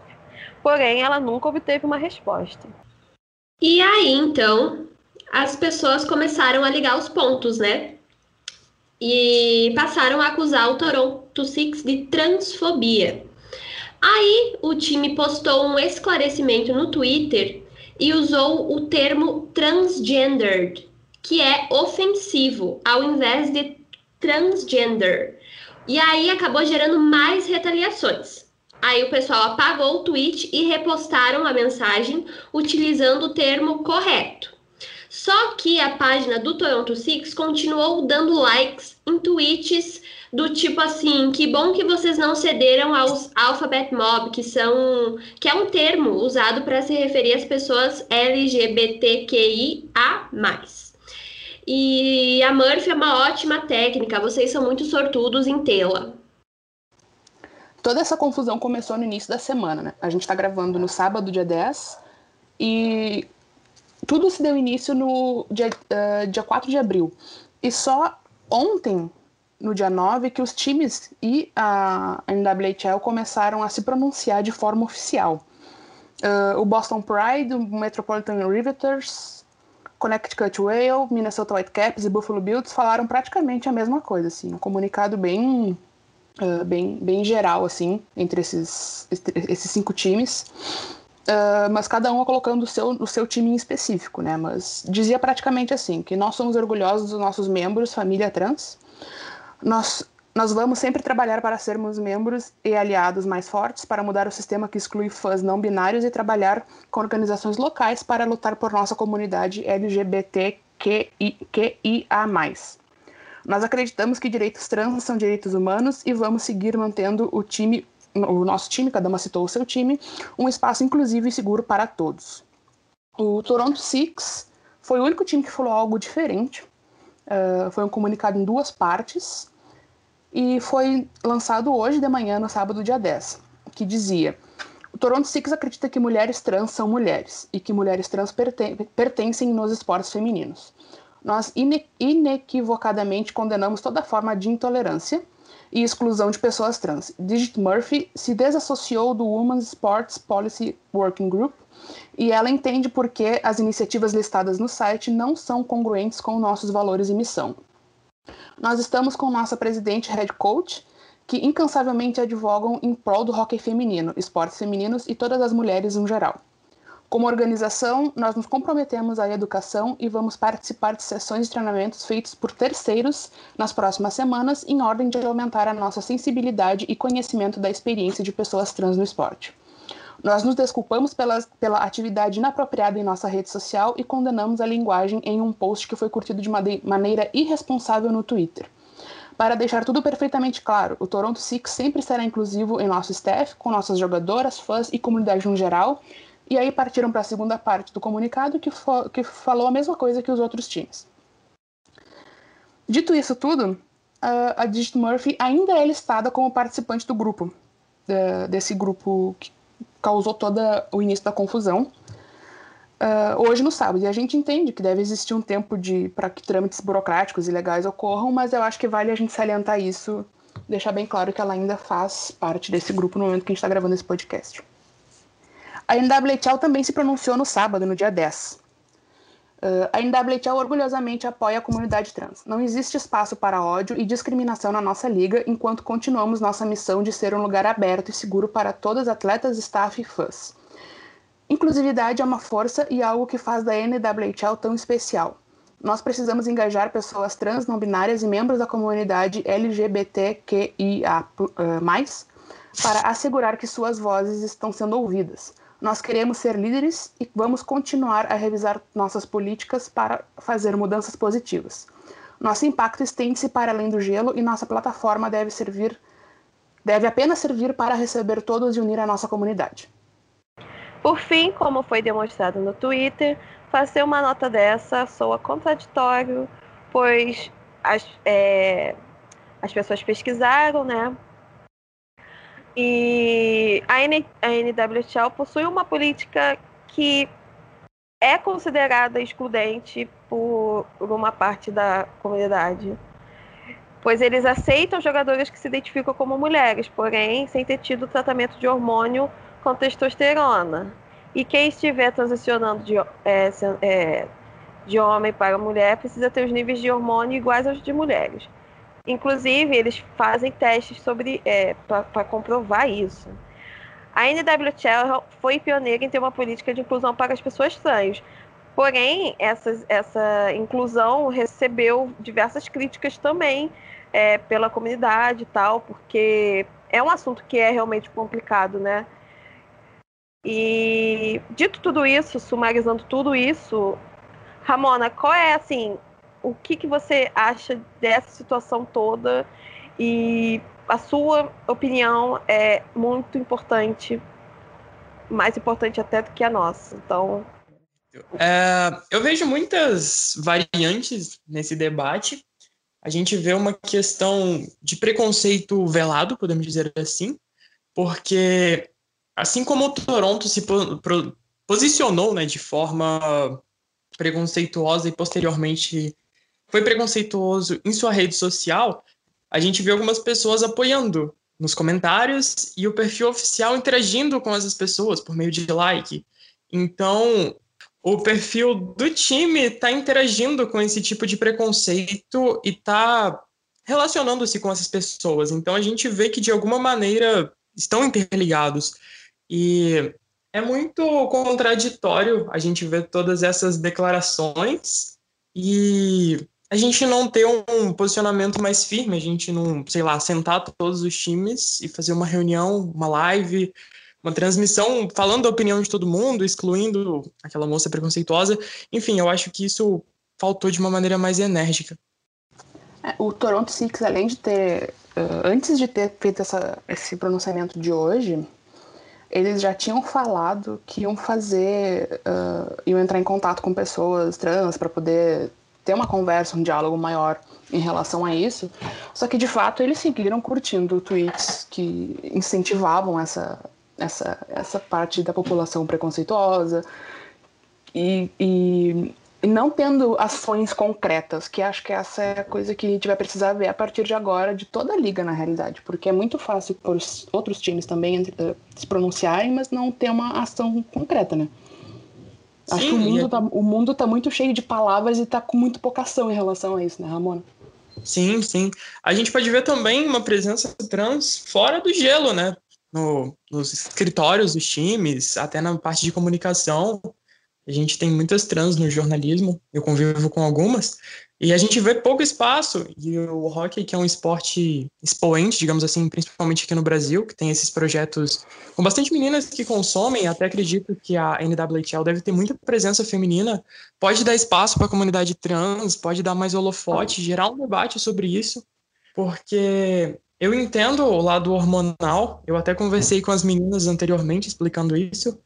Porém, ela nunca obteve uma resposta. E aí, então, as pessoas começaram a ligar os pontos, né? E passaram a acusar o Toronto Six de transfobia. Aí o time postou um esclarecimento no Twitter e usou o termo transgendered, que é ofensivo, ao invés de transgender. E aí acabou gerando mais retaliações. Aí o pessoal apagou o tweet e repostaram a mensagem utilizando o termo correto. Só que a página do Toronto Six continuou dando likes em tweets do tipo assim, que bom que vocês não cederam aos alphabet mob, que são que é um termo usado para se referir às pessoas LGBTQIA+. E a Murphy é uma ótima técnica, vocês são muito sortudos em tê-la. Toda essa confusão começou no início da semana, né? A gente tá gravando no sábado, dia 10, e tudo se deu início no dia, uh, dia 4 de abril. E só ontem, no dia 9, que os times e a NWHL começaram a se pronunciar de forma oficial. Uh, o Boston Pride, o Metropolitan Riveters, Connecticut Whale, Minnesota Whitecaps e Buffalo Bills falaram praticamente a mesma coisa, assim, um comunicado bem uh, bem, bem geral, assim, entre esses, esses cinco times. Uh, mas cada um colocando o seu, o seu time em específico, né? Mas dizia praticamente assim, que nós somos orgulhosos dos nossos membros, família trans. Nós, nós vamos sempre trabalhar para sermos membros e aliados mais fortes, para mudar o sistema que exclui fãs não binários e trabalhar com organizações locais para lutar por nossa comunidade LGBTQIA+. Nós acreditamos que direitos trans são direitos humanos e vamos seguir mantendo o time, o nosso time, cada uma citou o seu time, um espaço inclusivo e seguro para todos. O Toronto Six foi o único time que falou algo diferente. Uh, foi um comunicado em duas partes e foi lançado hoje de manhã, no sábado, dia 10, que dizia: O Toronto Six acredita que mulheres trans são mulheres e que mulheres trans perten pertencem nos esportes femininos nós ine inequivocadamente condenamos toda forma de intolerância e exclusão de pessoas trans. Digit Murphy se desassociou do Women's Sports Policy Working Group e ela entende por que as iniciativas listadas no site não são congruentes com nossos valores e missão. Nós estamos com nossa presidente head coach, que incansavelmente advogam em prol do hockey feminino, esportes femininos e todas as mulheres em geral. Como organização, nós nos comprometemos à educação e vamos participar de sessões de treinamentos feitos por terceiros nas próximas semanas, em ordem de aumentar a nossa sensibilidade e conhecimento da experiência de pessoas trans no esporte. Nós nos desculpamos pela, pela atividade inapropriada em nossa rede social e condenamos a linguagem em um post que foi curtido de maneira irresponsável no Twitter. Para deixar tudo perfeitamente claro, o Toronto Six sempre será inclusivo em nosso staff, com nossas jogadoras, fãs e comunidade no geral, e aí partiram para a segunda parte do comunicado que, que falou a mesma coisa que os outros times. Dito isso tudo, a Digit Murphy ainda é listada como participante do grupo, desse grupo que causou todo o início da confusão, uh, hoje no sábado. E a gente entende que deve existir um tempo de para que trâmites burocráticos e legais ocorram, mas eu acho que vale a gente salientar isso, deixar bem claro que ela ainda faz parte desse grupo no momento que a gente está gravando esse podcast. A NWHL também se pronunciou no sábado, no dia 10. Uh, a NWHL orgulhosamente apoia a comunidade trans. Não existe espaço para ódio e discriminação na nossa liga enquanto continuamos nossa missão de ser um lugar aberto e seguro para todas atletas, staff e fãs. Inclusividade é uma força e algo que faz da NWHL tão especial. Nós precisamos engajar pessoas trans, não binárias e membros da comunidade LGBTQIA+, para assegurar que suas vozes estão sendo ouvidas. Nós queremos ser líderes e vamos continuar a revisar nossas políticas para fazer mudanças positivas. Nosso impacto estende-se para além do gelo e nossa plataforma deve servir deve apenas servir para receber todos e unir a nossa comunidade. Por fim, como foi demonstrado no Twitter, fazer uma nota dessa soa contraditório, pois as, é, as pessoas pesquisaram, né? E a, N, a NWHL possui uma política que é considerada excludente por, uma parte da comunidade, pois eles aceitam jogadores que se identificam como mulheres, porém sem ter tido tratamento de hormônio com testosterona. E quem estiver transicionando de, é, é, de homem para mulher precisa ter os níveis de hormônio iguais aos de mulheres. Inclusive, eles fazem testes sobre é, para comprovar isso. A NWHL foi pioneira em ter uma política de inclusão para as pessoas trans. Porém, essa, essa inclusão recebeu diversas críticas também é, pela comunidade e tal, porque é um assunto que é realmente complicado, né? E dito tudo isso, sumarizando tudo isso, Ramona, qual é assim o que, que você acha dessa situação toda e a sua opinião é muito importante, mais importante até do que a nossa. Então. É, eu vejo muitas variantes nesse debate. A gente vê uma questão de preconceito velado, podemos dizer assim, porque assim como o Toronto se posicionou né, de forma preconceituosa e posteriormente foi preconceituoso em sua rede social, a gente vê algumas pessoas apoiando nos comentários e o perfil oficial interagindo com essas pessoas por meio de like. Então, o perfil do time está interagindo com esse tipo de preconceito e está relacionando-se com essas pessoas. Então, a gente vê que, de alguma maneira, estão interligados. E é muito contraditório a gente ver todas essas declarações e a gente não ter um posicionamento mais firme, a gente não, sei lá, sentar todos os times e fazer uma reunião, uma live, uma transmissão falando da opinião de todo mundo, excluindo aquela moça preconceituosa. Enfim, eu acho que isso faltou de uma maneira mais enérgica. É, o Toronto Six, além de ter, uh, antes de ter feito essa, esse pronunciamento de hoje, eles já tinham falado que iam fazer, uh, iam entrar em contato com pessoas trans para poder ter uma conversa, um diálogo maior em relação a isso. Só que de fato eles seguiram curtindo tweets que incentivavam essa, essa, essa parte da população preconceituosa e, e, e não tendo ações concretas, que acho que essa é a coisa que a gente vai precisar ver a partir de agora de toda a liga, na realidade, porque é muito fácil para os outros times também uh, se pronunciarem, mas não ter uma ação concreta, né? Acho que o mundo, tá, o mundo tá muito cheio de palavras e tá com muito pouca ação em relação a isso, né, Ramona? Sim, sim. A gente pode ver também uma presença trans fora do gelo, né? No, nos escritórios dos times, até na parte de comunicação. A gente tem muitas trans no jornalismo, eu convivo com algumas, e a gente vê pouco espaço, e o hockey, que é um esporte expoente, digamos assim, principalmente aqui no Brasil, que tem esses projetos com bastante meninas que consomem, até acredito que a NWHL deve ter muita presença feminina, pode dar espaço para a comunidade trans, pode dar mais holofote, gerar um debate sobre isso, porque eu entendo o lado hormonal, eu até conversei com as meninas anteriormente explicando isso,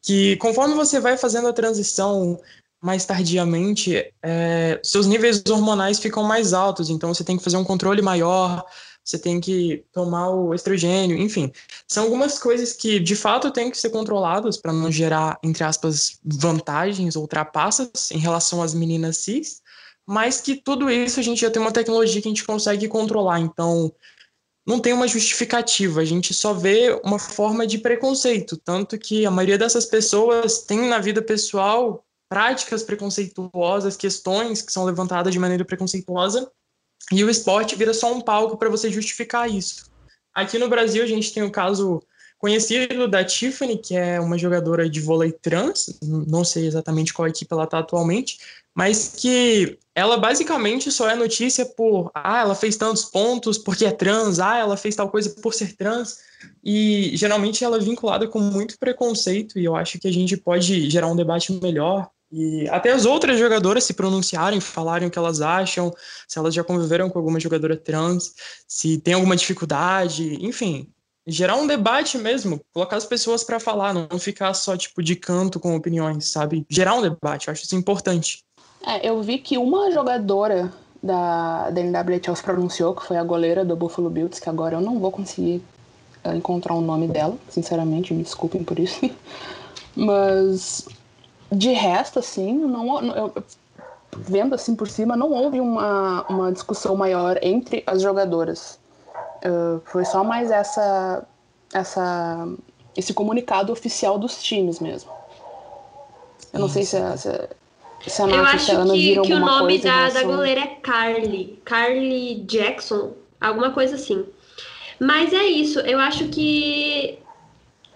que conforme você vai fazendo a transição mais tardiamente, é, seus níveis hormonais ficam mais altos, então você tem que fazer um controle maior, você tem que tomar o estrogênio, enfim. São algumas coisas que, de fato, têm que ser controladas para não gerar, entre aspas, vantagens ou trapaças em relação às meninas cis, mas que tudo isso a gente já tem uma tecnologia que a gente consegue controlar, então não tem uma justificativa, a gente só vê uma forma de preconceito, tanto que a maioria dessas pessoas tem na vida pessoal práticas preconceituosas, questões que são levantadas de maneira preconceituosa, e o esporte vira só um palco para você justificar isso. Aqui no Brasil, a gente tem o caso conhecido da Tiffany, que é uma jogadora de vôlei trans, não sei exatamente qual equipe ela está atualmente, mas que ela basicamente só é notícia por, ah, ela fez tantos pontos porque é trans, ah, ela fez tal coisa por ser trans, e geralmente ela é vinculada com muito preconceito, e eu acho que a gente pode gerar um debate melhor e até as outras jogadoras se pronunciarem, falarem o que elas acham, se elas já conviveram com alguma jogadora trans, se tem alguma dificuldade, enfim, gerar um debate mesmo, colocar as pessoas para falar, não ficar só tipo de canto com opiniões, sabe? Gerar um debate, eu acho isso importante. É, eu vi que uma jogadora da, da NWHL se pronunciou, que foi a goleira do Buffalo Bills, que agora eu não vou conseguir uh, encontrar o nome dela, sinceramente, me desculpem por isso. Mas de resto, assim, não, eu, vendo assim por cima, não houve uma, uma discussão maior entre as jogadoras. Uh, foi só mais essa, essa, esse comunicado oficial dos times mesmo. Eu não sei se a, se, se a Eu acho Ana que, que o nome da, da goleira é Carly. Carly Jackson, alguma coisa assim. Mas é isso, eu acho que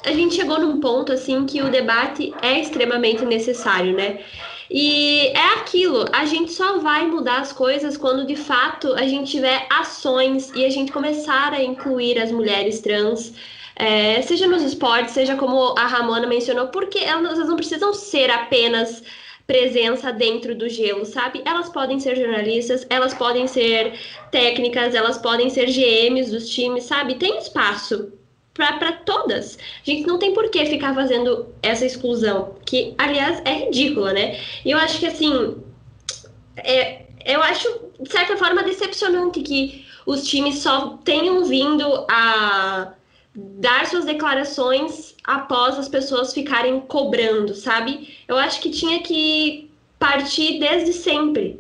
a gente chegou num ponto assim que o debate é extremamente necessário, né? E é aquilo, a gente só vai mudar as coisas quando de fato a gente tiver ações e a gente começar a incluir as mulheres trans, é, seja nos esportes, seja como a Ramona mencionou, porque elas não precisam ser apenas presença dentro do gelo, sabe? Elas podem ser jornalistas, elas podem ser técnicas, elas podem ser GMs dos times, sabe? Tem espaço para todas. A gente não tem por que ficar fazendo essa exclusão, que, aliás, é ridícula, né? E eu acho que, assim, é, eu acho, de certa forma, decepcionante que os times só tenham vindo a dar suas declarações após as pessoas ficarem cobrando, sabe? Eu acho que tinha que partir desde sempre.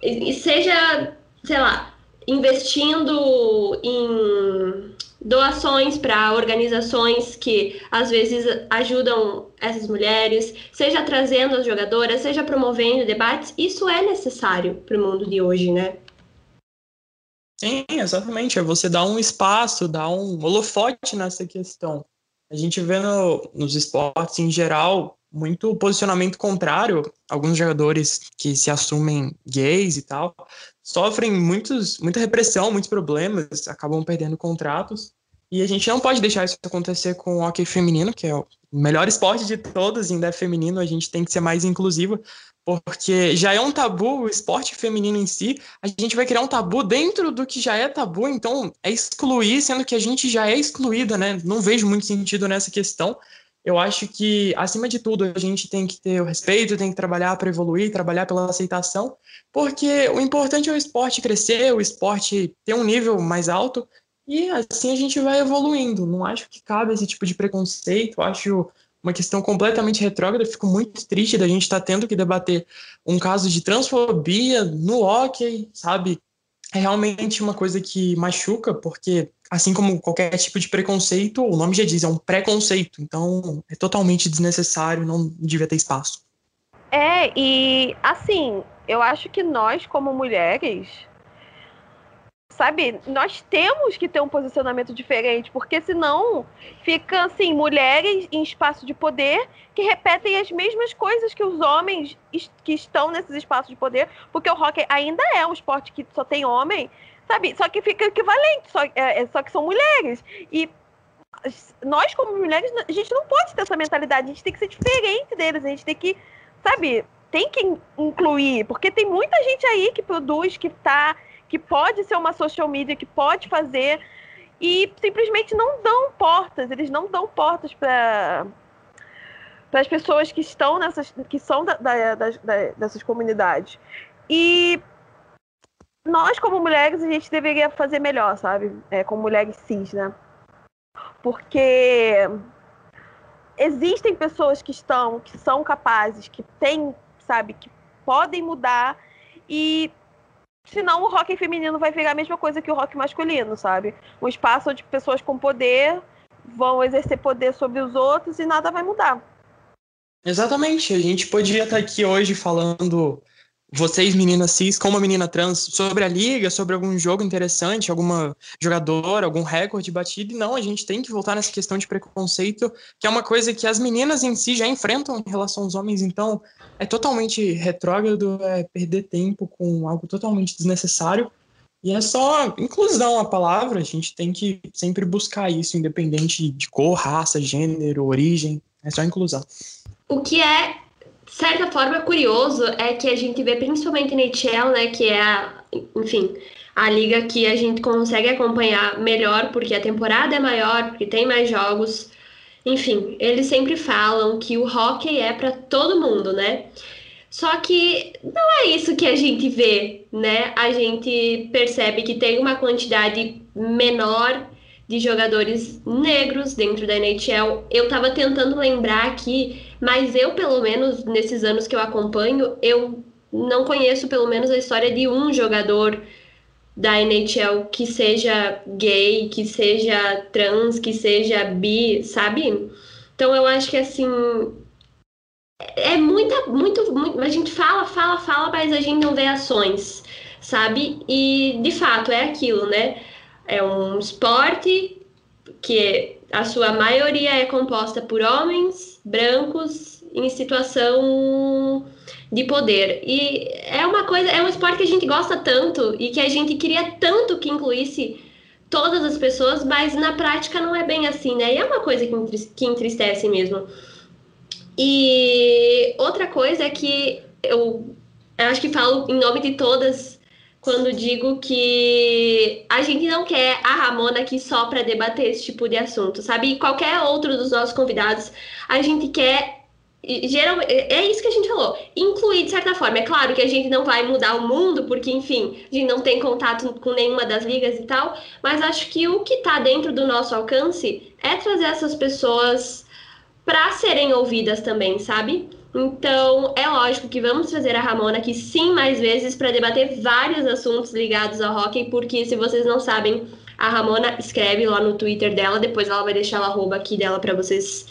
E seja, sei lá, investindo em doações para organizações que às vezes ajudam essas mulheres, seja trazendo as jogadoras, seja promovendo debates, isso é necessário para o mundo de hoje, né? Sim, exatamente. É você dar um espaço, dar um holofote nessa questão. A gente vê no, nos esportes em geral muito posicionamento contrário. Alguns jogadores que se assumem gays e tal sofrem muitos, muita repressão, muitos problemas, acabam perdendo contratos. E a gente não pode deixar isso acontecer com o hockey feminino, que é o melhor esporte de todos, ainda é feminino, a gente tem que ser mais inclusiva, porque já é um tabu o esporte feminino em si, a gente vai criar um tabu dentro do que já é tabu, então é excluir, sendo que a gente já é excluída, né? Não vejo muito sentido nessa questão. Eu acho que, acima de tudo, a gente tem que ter o respeito, tem que trabalhar para evoluir, trabalhar pela aceitação, porque o importante é o esporte crescer, o esporte ter um nível mais alto, e assim a gente vai evoluindo. Não acho que cabe esse tipo de preconceito, acho uma questão completamente retrógrada. Fico muito triste da gente estar tá tendo que debater um caso de transfobia no hockey, sabe? É realmente uma coisa que machuca, porque assim como qualquer tipo de preconceito, o nome já diz, é um preconceito. Então é totalmente desnecessário, não devia ter espaço. É, e assim, eu acho que nós, como mulheres, sabe, nós temos que ter um posicionamento diferente, porque senão fica assim, mulheres em espaço de poder que repetem as mesmas coisas que os homens que estão nesses espaços de poder, porque o hockey ainda é um esporte que só tem homem, sabe? Só que fica equivalente, só, é, é só que são mulheres. E nós, como mulheres, a gente não pode ter essa mentalidade, a gente tem que ser diferente deles, a gente tem que, sabe, tem que incluir, porque tem muita gente aí que produz, que tá que pode ser uma social media, que pode fazer, e simplesmente não dão portas, eles não dão portas para para as pessoas que estão nessas, que são da, da, da, dessas comunidades. E nós, como mulheres, a gente deveria fazer melhor, sabe? É, como mulheres cis, né? Porque existem pessoas que estão, que são capazes, que têm, sabe, que podem mudar e Senão o rock feminino vai virar a mesma coisa que o rock masculino, sabe? Um espaço onde pessoas com poder vão exercer poder sobre os outros e nada vai mudar. Exatamente. A gente podia estar aqui hoje falando, vocês meninas cis, com uma menina trans, sobre a liga, sobre algum jogo interessante, alguma jogadora, algum recorde batido. E não, a gente tem que voltar nessa questão de preconceito, que é uma coisa que as meninas em si já enfrentam em relação aos homens. Então, é totalmente retrógrado, é perder tempo com algo totalmente desnecessário. E é só inclusão a palavra, a gente tem que sempre buscar isso, independente de cor, raça, gênero, origem, é só inclusão. O que é, certa forma, curioso é que a gente vê principalmente na HL, né, que é a, enfim, a liga que a gente consegue acompanhar melhor porque a temporada é maior, porque tem mais jogos, enfim, eles sempre falam que o hockey é para todo mundo, né? Só que não é isso que a gente vê, né? A gente percebe que tem uma quantidade menor de jogadores negros dentro da NHL. Eu tava tentando lembrar aqui, mas eu, pelo menos, nesses anos que eu acompanho, eu não conheço pelo menos a história de um jogador da NHL que seja gay, que seja trans, que seja bi, sabe? Então eu acho que assim é muita, muito, muito, a gente fala, fala, fala, mas a gente não vê ações, sabe? E de fato é aquilo, né? É um esporte que a sua maioria é composta por homens brancos em situação de poder. E é uma coisa, é um esporte que a gente gosta tanto e que a gente queria tanto que incluísse todas as pessoas, mas na prática não é bem assim, né? E é uma coisa que entristece mesmo. E outra coisa é que eu, eu acho que falo em nome de todas quando digo que a gente não quer a Ramona aqui só para debater esse tipo de assunto, sabe? E qualquer outro dos nossos convidados, a gente quer geralmente é isso que a gente falou, incluir de certa forma. É claro que a gente não vai mudar o mundo, porque, enfim, a gente não tem contato com nenhuma das ligas e tal, mas acho que o que está dentro do nosso alcance é trazer essas pessoas para serem ouvidas também, sabe? Então, é lógico que vamos trazer a Ramona aqui sim mais vezes para debater vários assuntos ligados ao hockey, porque se vocês não sabem, a Ramona escreve lá no Twitter dela, depois ela vai deixar o arroba aqui dela para vocês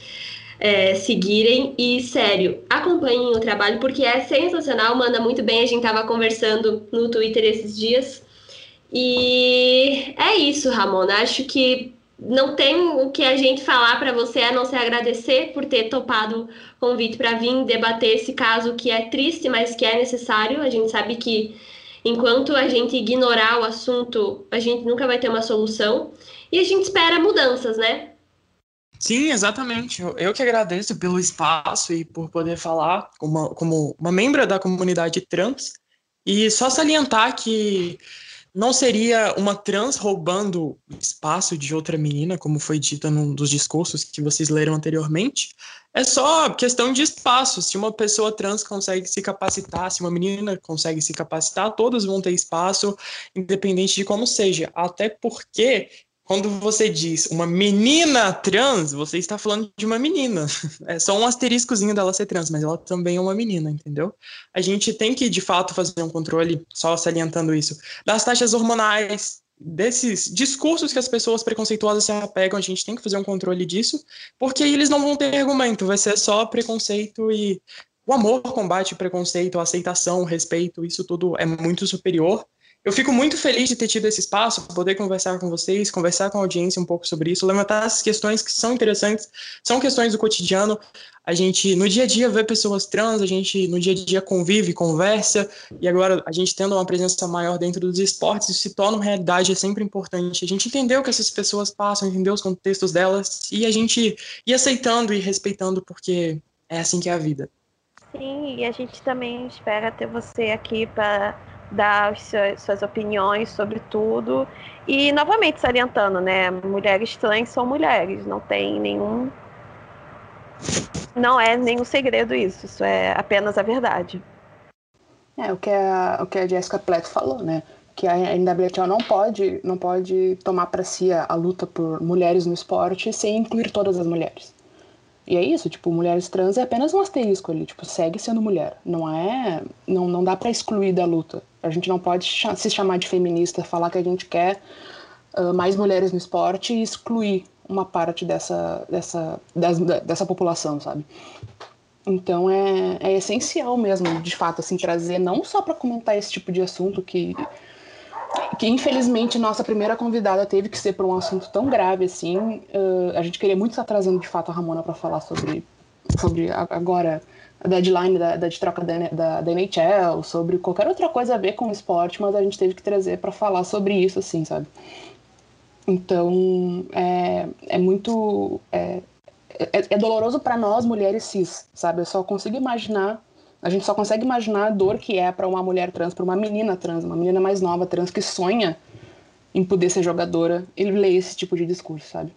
é, seguirem. E, sério, acompanhem o trabalho, porque é sensacional, manda muito bem. A gente tava conversando no Twitter esses dias. E é isso, Ramona. Acho que não tem o que a gente falar para você a não ser agradecer por ter topado o convite para vir debater esse caso que é triste, mas que é necessário. A gente sabe que enquanto a gente ignorar o assunto, a gente nunca vai ter uma solução. E a gente espera mudanças, né? Sim, exatamente. Eu que agradeço pelo espaço e por poder falar como uma, como uma membro da comunidade trans. E só salientar que não seria uma trans roubando espaço de outra menina, como foi dito num dos discursos que vocês leram anteriormente. É só questão de espaço. Se uma pessoa trans consegue se capacitar, se uma menina consegue se capacitar, todos vão ter espaço, independente de como seja. Até porque quando você diz uma menina trans, você está falando de uma menina. É só um asteriscozinho dela ser trans, mas ela também é uma menina, entendeu? A gente tem que, de fato, fazer um controle, só salientando isso, das taxas hormonais, desses discursos que as pessoas preconceituosas se apegam, a gente tem que fazer um controle disso, porque eles não vão ter argumento, vai ser só preconceito e o amor combate o preconceito, a aceitação, o respeito, isso tudo é muito superior eu fico muito feliz de ter tido esse espaço, poder conversar com vocês, conversar com a audiência um pouco sobre isso, levantar as questões que são interessantes, são questões do cotidiano. A gente, no dia a dia, vê pessoas trans, a gente, no dia a dia, convive, conversa, e agora a gente tendo uma presença maior dentro dos esportes, isso se torna uma realidade, é sempre importante. A gente entender o que essas pessoas passam, entender os contextos delas, e a gente ir aceitando e respeitando, porque é assim que é a vida. Sim, e a gente também espera ter você aqui para dar suas, opiniões sobre tudo. E, novamente, salientando, né? Mulheres trans são mulheres, não tem nenhum. Não é nenhum segredo isso, isso é apenas a verdade. É, o que a, o que a Jessica Pleto falou, né? Que a NWHL não pode, não pode tomar para si a, a luta por mulheres no esporte sem incluir todas as mulheres. E é isso, tipo, mulheres trans é apenas um asterisco ali, tipo, segue sendo mulher. Não é. Não, não dá para excluir da luta. A gente não pode se chamar de feminista, falar que a gente quer uh, mais mulheres no esporte e excluir uma parte dessa, dessa, dessa, dessa população, sabe? Então é, é essencial mesmo, de fato, assim, trazer não só para comentar esse tipo de assunto que que infelizmente nossa primeira convidada teve que ser por um assunto tão grave assim. Uh, a gente queria muito estar trazendo de fato a Ramona para falar sobre, sobre agora a deadline da, da de troca da, da, da, NHL, sobre qualquer outra coisa a ver com o esporte, mas a gente teve que trazer para falar sobre isso, assim, sabe? Então é, é muito. É, é, é doloroso para nós mulheres cis, sabe? Eu só consigo imaginar a gente só consegue imaginar a dor que é para uma mulher trans, para uma menina trans, uma menina mais nova trans que sonha em poder ser jogadora e ler esse tipo de discurso, sabe?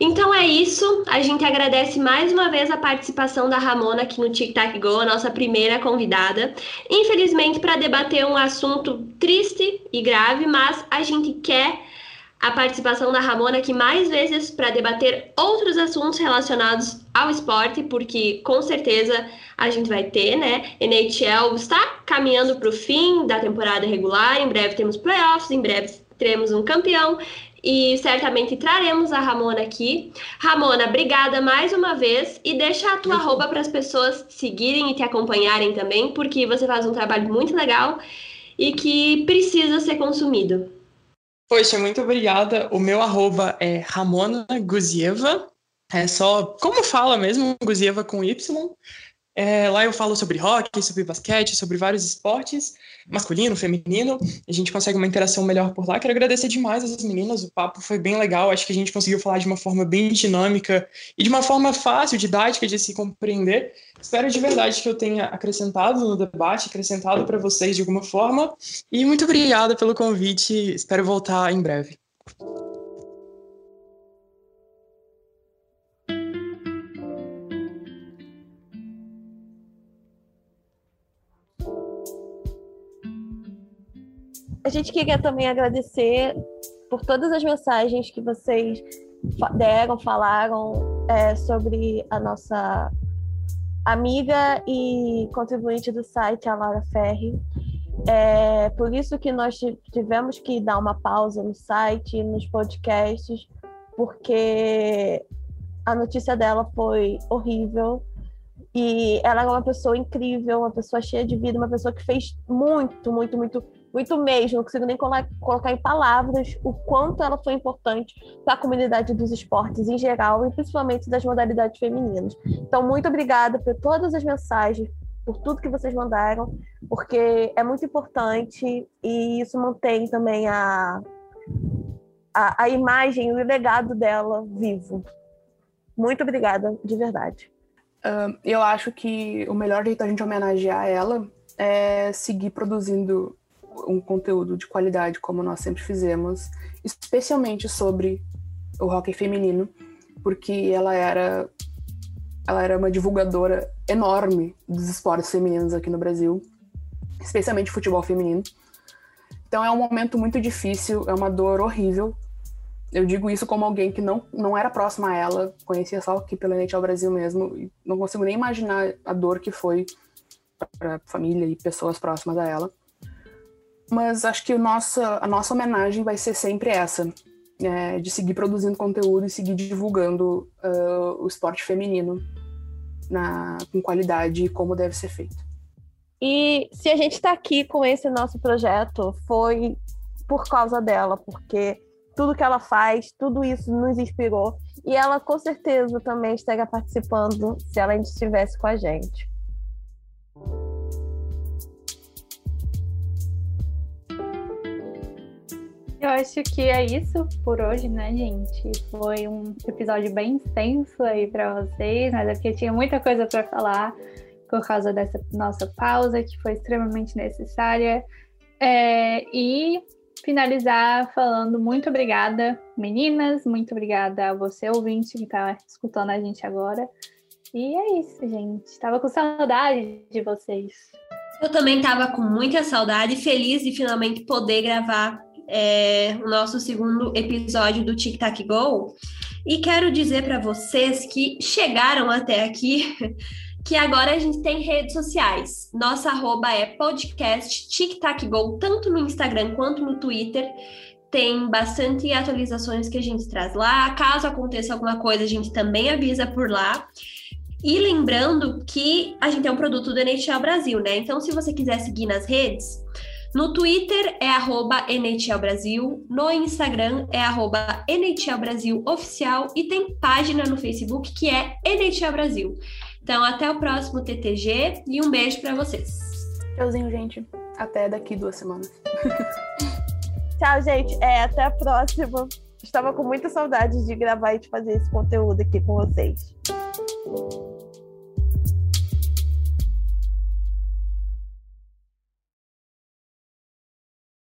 Então é isso. A gente agradece mais uma vez a participação da Ramona aqui no Tic Tac Go, a nossa primeira convidada. Infelizmente, para debater um assunto triste e grave, mas a gente quer a participação da Ramona aqui mais vezes para debater outros assuntos relacionados ao esporte, porque com certeza a gente vai ter, né? NHL está caminhando para o fim da temporada regular, em breve temos playoffs, em breve teremos um campeão e certamente traremos a Ramona aqui. Ramona, obrigada mais uma vez e deixa a tua arroba para as pessoas seguirem e te acompanharem também, porque você faz um trabalho muito legal e que precisa ser consumido. Poxa, muito obrigada. O meu arroba é Ramona Guzieva. É só, como fala mesmo, Guzieva com Y. É, lá eu falo sobre hockey, sobre basquete, sobre vários esportes, masculino, feminino. A gente consegue uma interação melhor por lá. Quero agradecer demais as meninas, o papo foi bem legal. Acho que a gente conseguiu falar de uma forma bem dinâmica e de uma forma fácil, didática de se compreender. Espero de verdade que eu tenha acrescentado no debate, acrescentado para vocês de alguma forma. E muito obrigada pelo convite. Espero voltar em breve. A gente queria também agradecer por todas as mensagens que vocês deram, falaram é, sobre a nossa amiga e contribuinte do site, a Laura Ferri. É por isso que nós tivemos que dar uma pausa no site, nos podcasts, porque a notícia dela foi horrível. E ela é uma pessoa incrível, uma pessoa cheia de vida, uma pessoa que fez muito, muito, muito muito mesmo, não consigo nem colocar em palavras o quanto ela foi importante para a comunidade dos esportes em geral e principalmente das modalidades femininas. Então, muito obrigada por todas as mensagens, por tudo que vocês mandaram, porque é muito importante e isso mantém também a, a, a imagem o legado dela vivo. Muito obrigada, de verdade. Eu acho que o melhor jeito a gente homenagear ela é seguir produzindo um conteúdo de qualidade, como nós sempre fizemos, especialmente sobre o hockey feminino, porque ela era ela era uma divulgadora enorme dos esportes femininos aqui no Brasil, especialmente futebol feminino. Então é um momento muito difícil, é uma dor horrível. Eu digo isso como alguém que não, não era próxima a ela, conhecia só aqui pelo NHL Brasil mesmo, e não consigo nem imaginar a dor que foi para família e pessoas próximas a ela. Mas acho que o nosso, a nossa homenagem vai ser sempre essa, é, de seguir produzindo conteúdo e seguir divulgando uh, o esporte feminino na, com qualidade e como deve ser feito. E se a gente está aqui com esse nosso projeto, foi por causa dela, porque tudo que ela faz, tudo isso nos inspirou. E ela com certeza também estaria participando se ela estivesse com a gente. Acho que é isso por hoje, né, gente? Foi um episódio bem extenso aí para vocês, mas é porque tinha muita coisa para falar por causa dessa nossa pausa, que foi extremamente necessária. É, e finalizar falando muito obrigada, meninas, muito obrigada a você, ouvinte, que está escutando a gente agora. E é isso, gente. Estava com saudade de vocês. Eu também estava com muita saudade, feliz de finalmente poder gravar é, o nosso segundo episódio do Tic Tac Go. E quero dizer para vocês que chegaram até aqui que agora a gente tem redes sociais. Nossa arroba é podcast Tic Tac Go, tanto no Instagram quanto no Twitter. Tem bastante atualizações que a gente traz lá. Caso aconteça alguma coisa, a gente também avisa por lá. E lembrando que a gente tem um produto do NHL Brasil, né? Então, se você quiser seguir nas redes, no Twitter é arroba NHL Brasil, no Instagram é arroba NHL Brasil Oficial e tem página no Facebook que é NHL Brasil. Então, até o próximo TTG e um beijo para vocês. Tchauzinho, gente. Até daqui duas semanas. Tchau, gente. É, até a próxima. Estava com muita saudade de gravar e de fazer esse conteúdo aqui com vocês.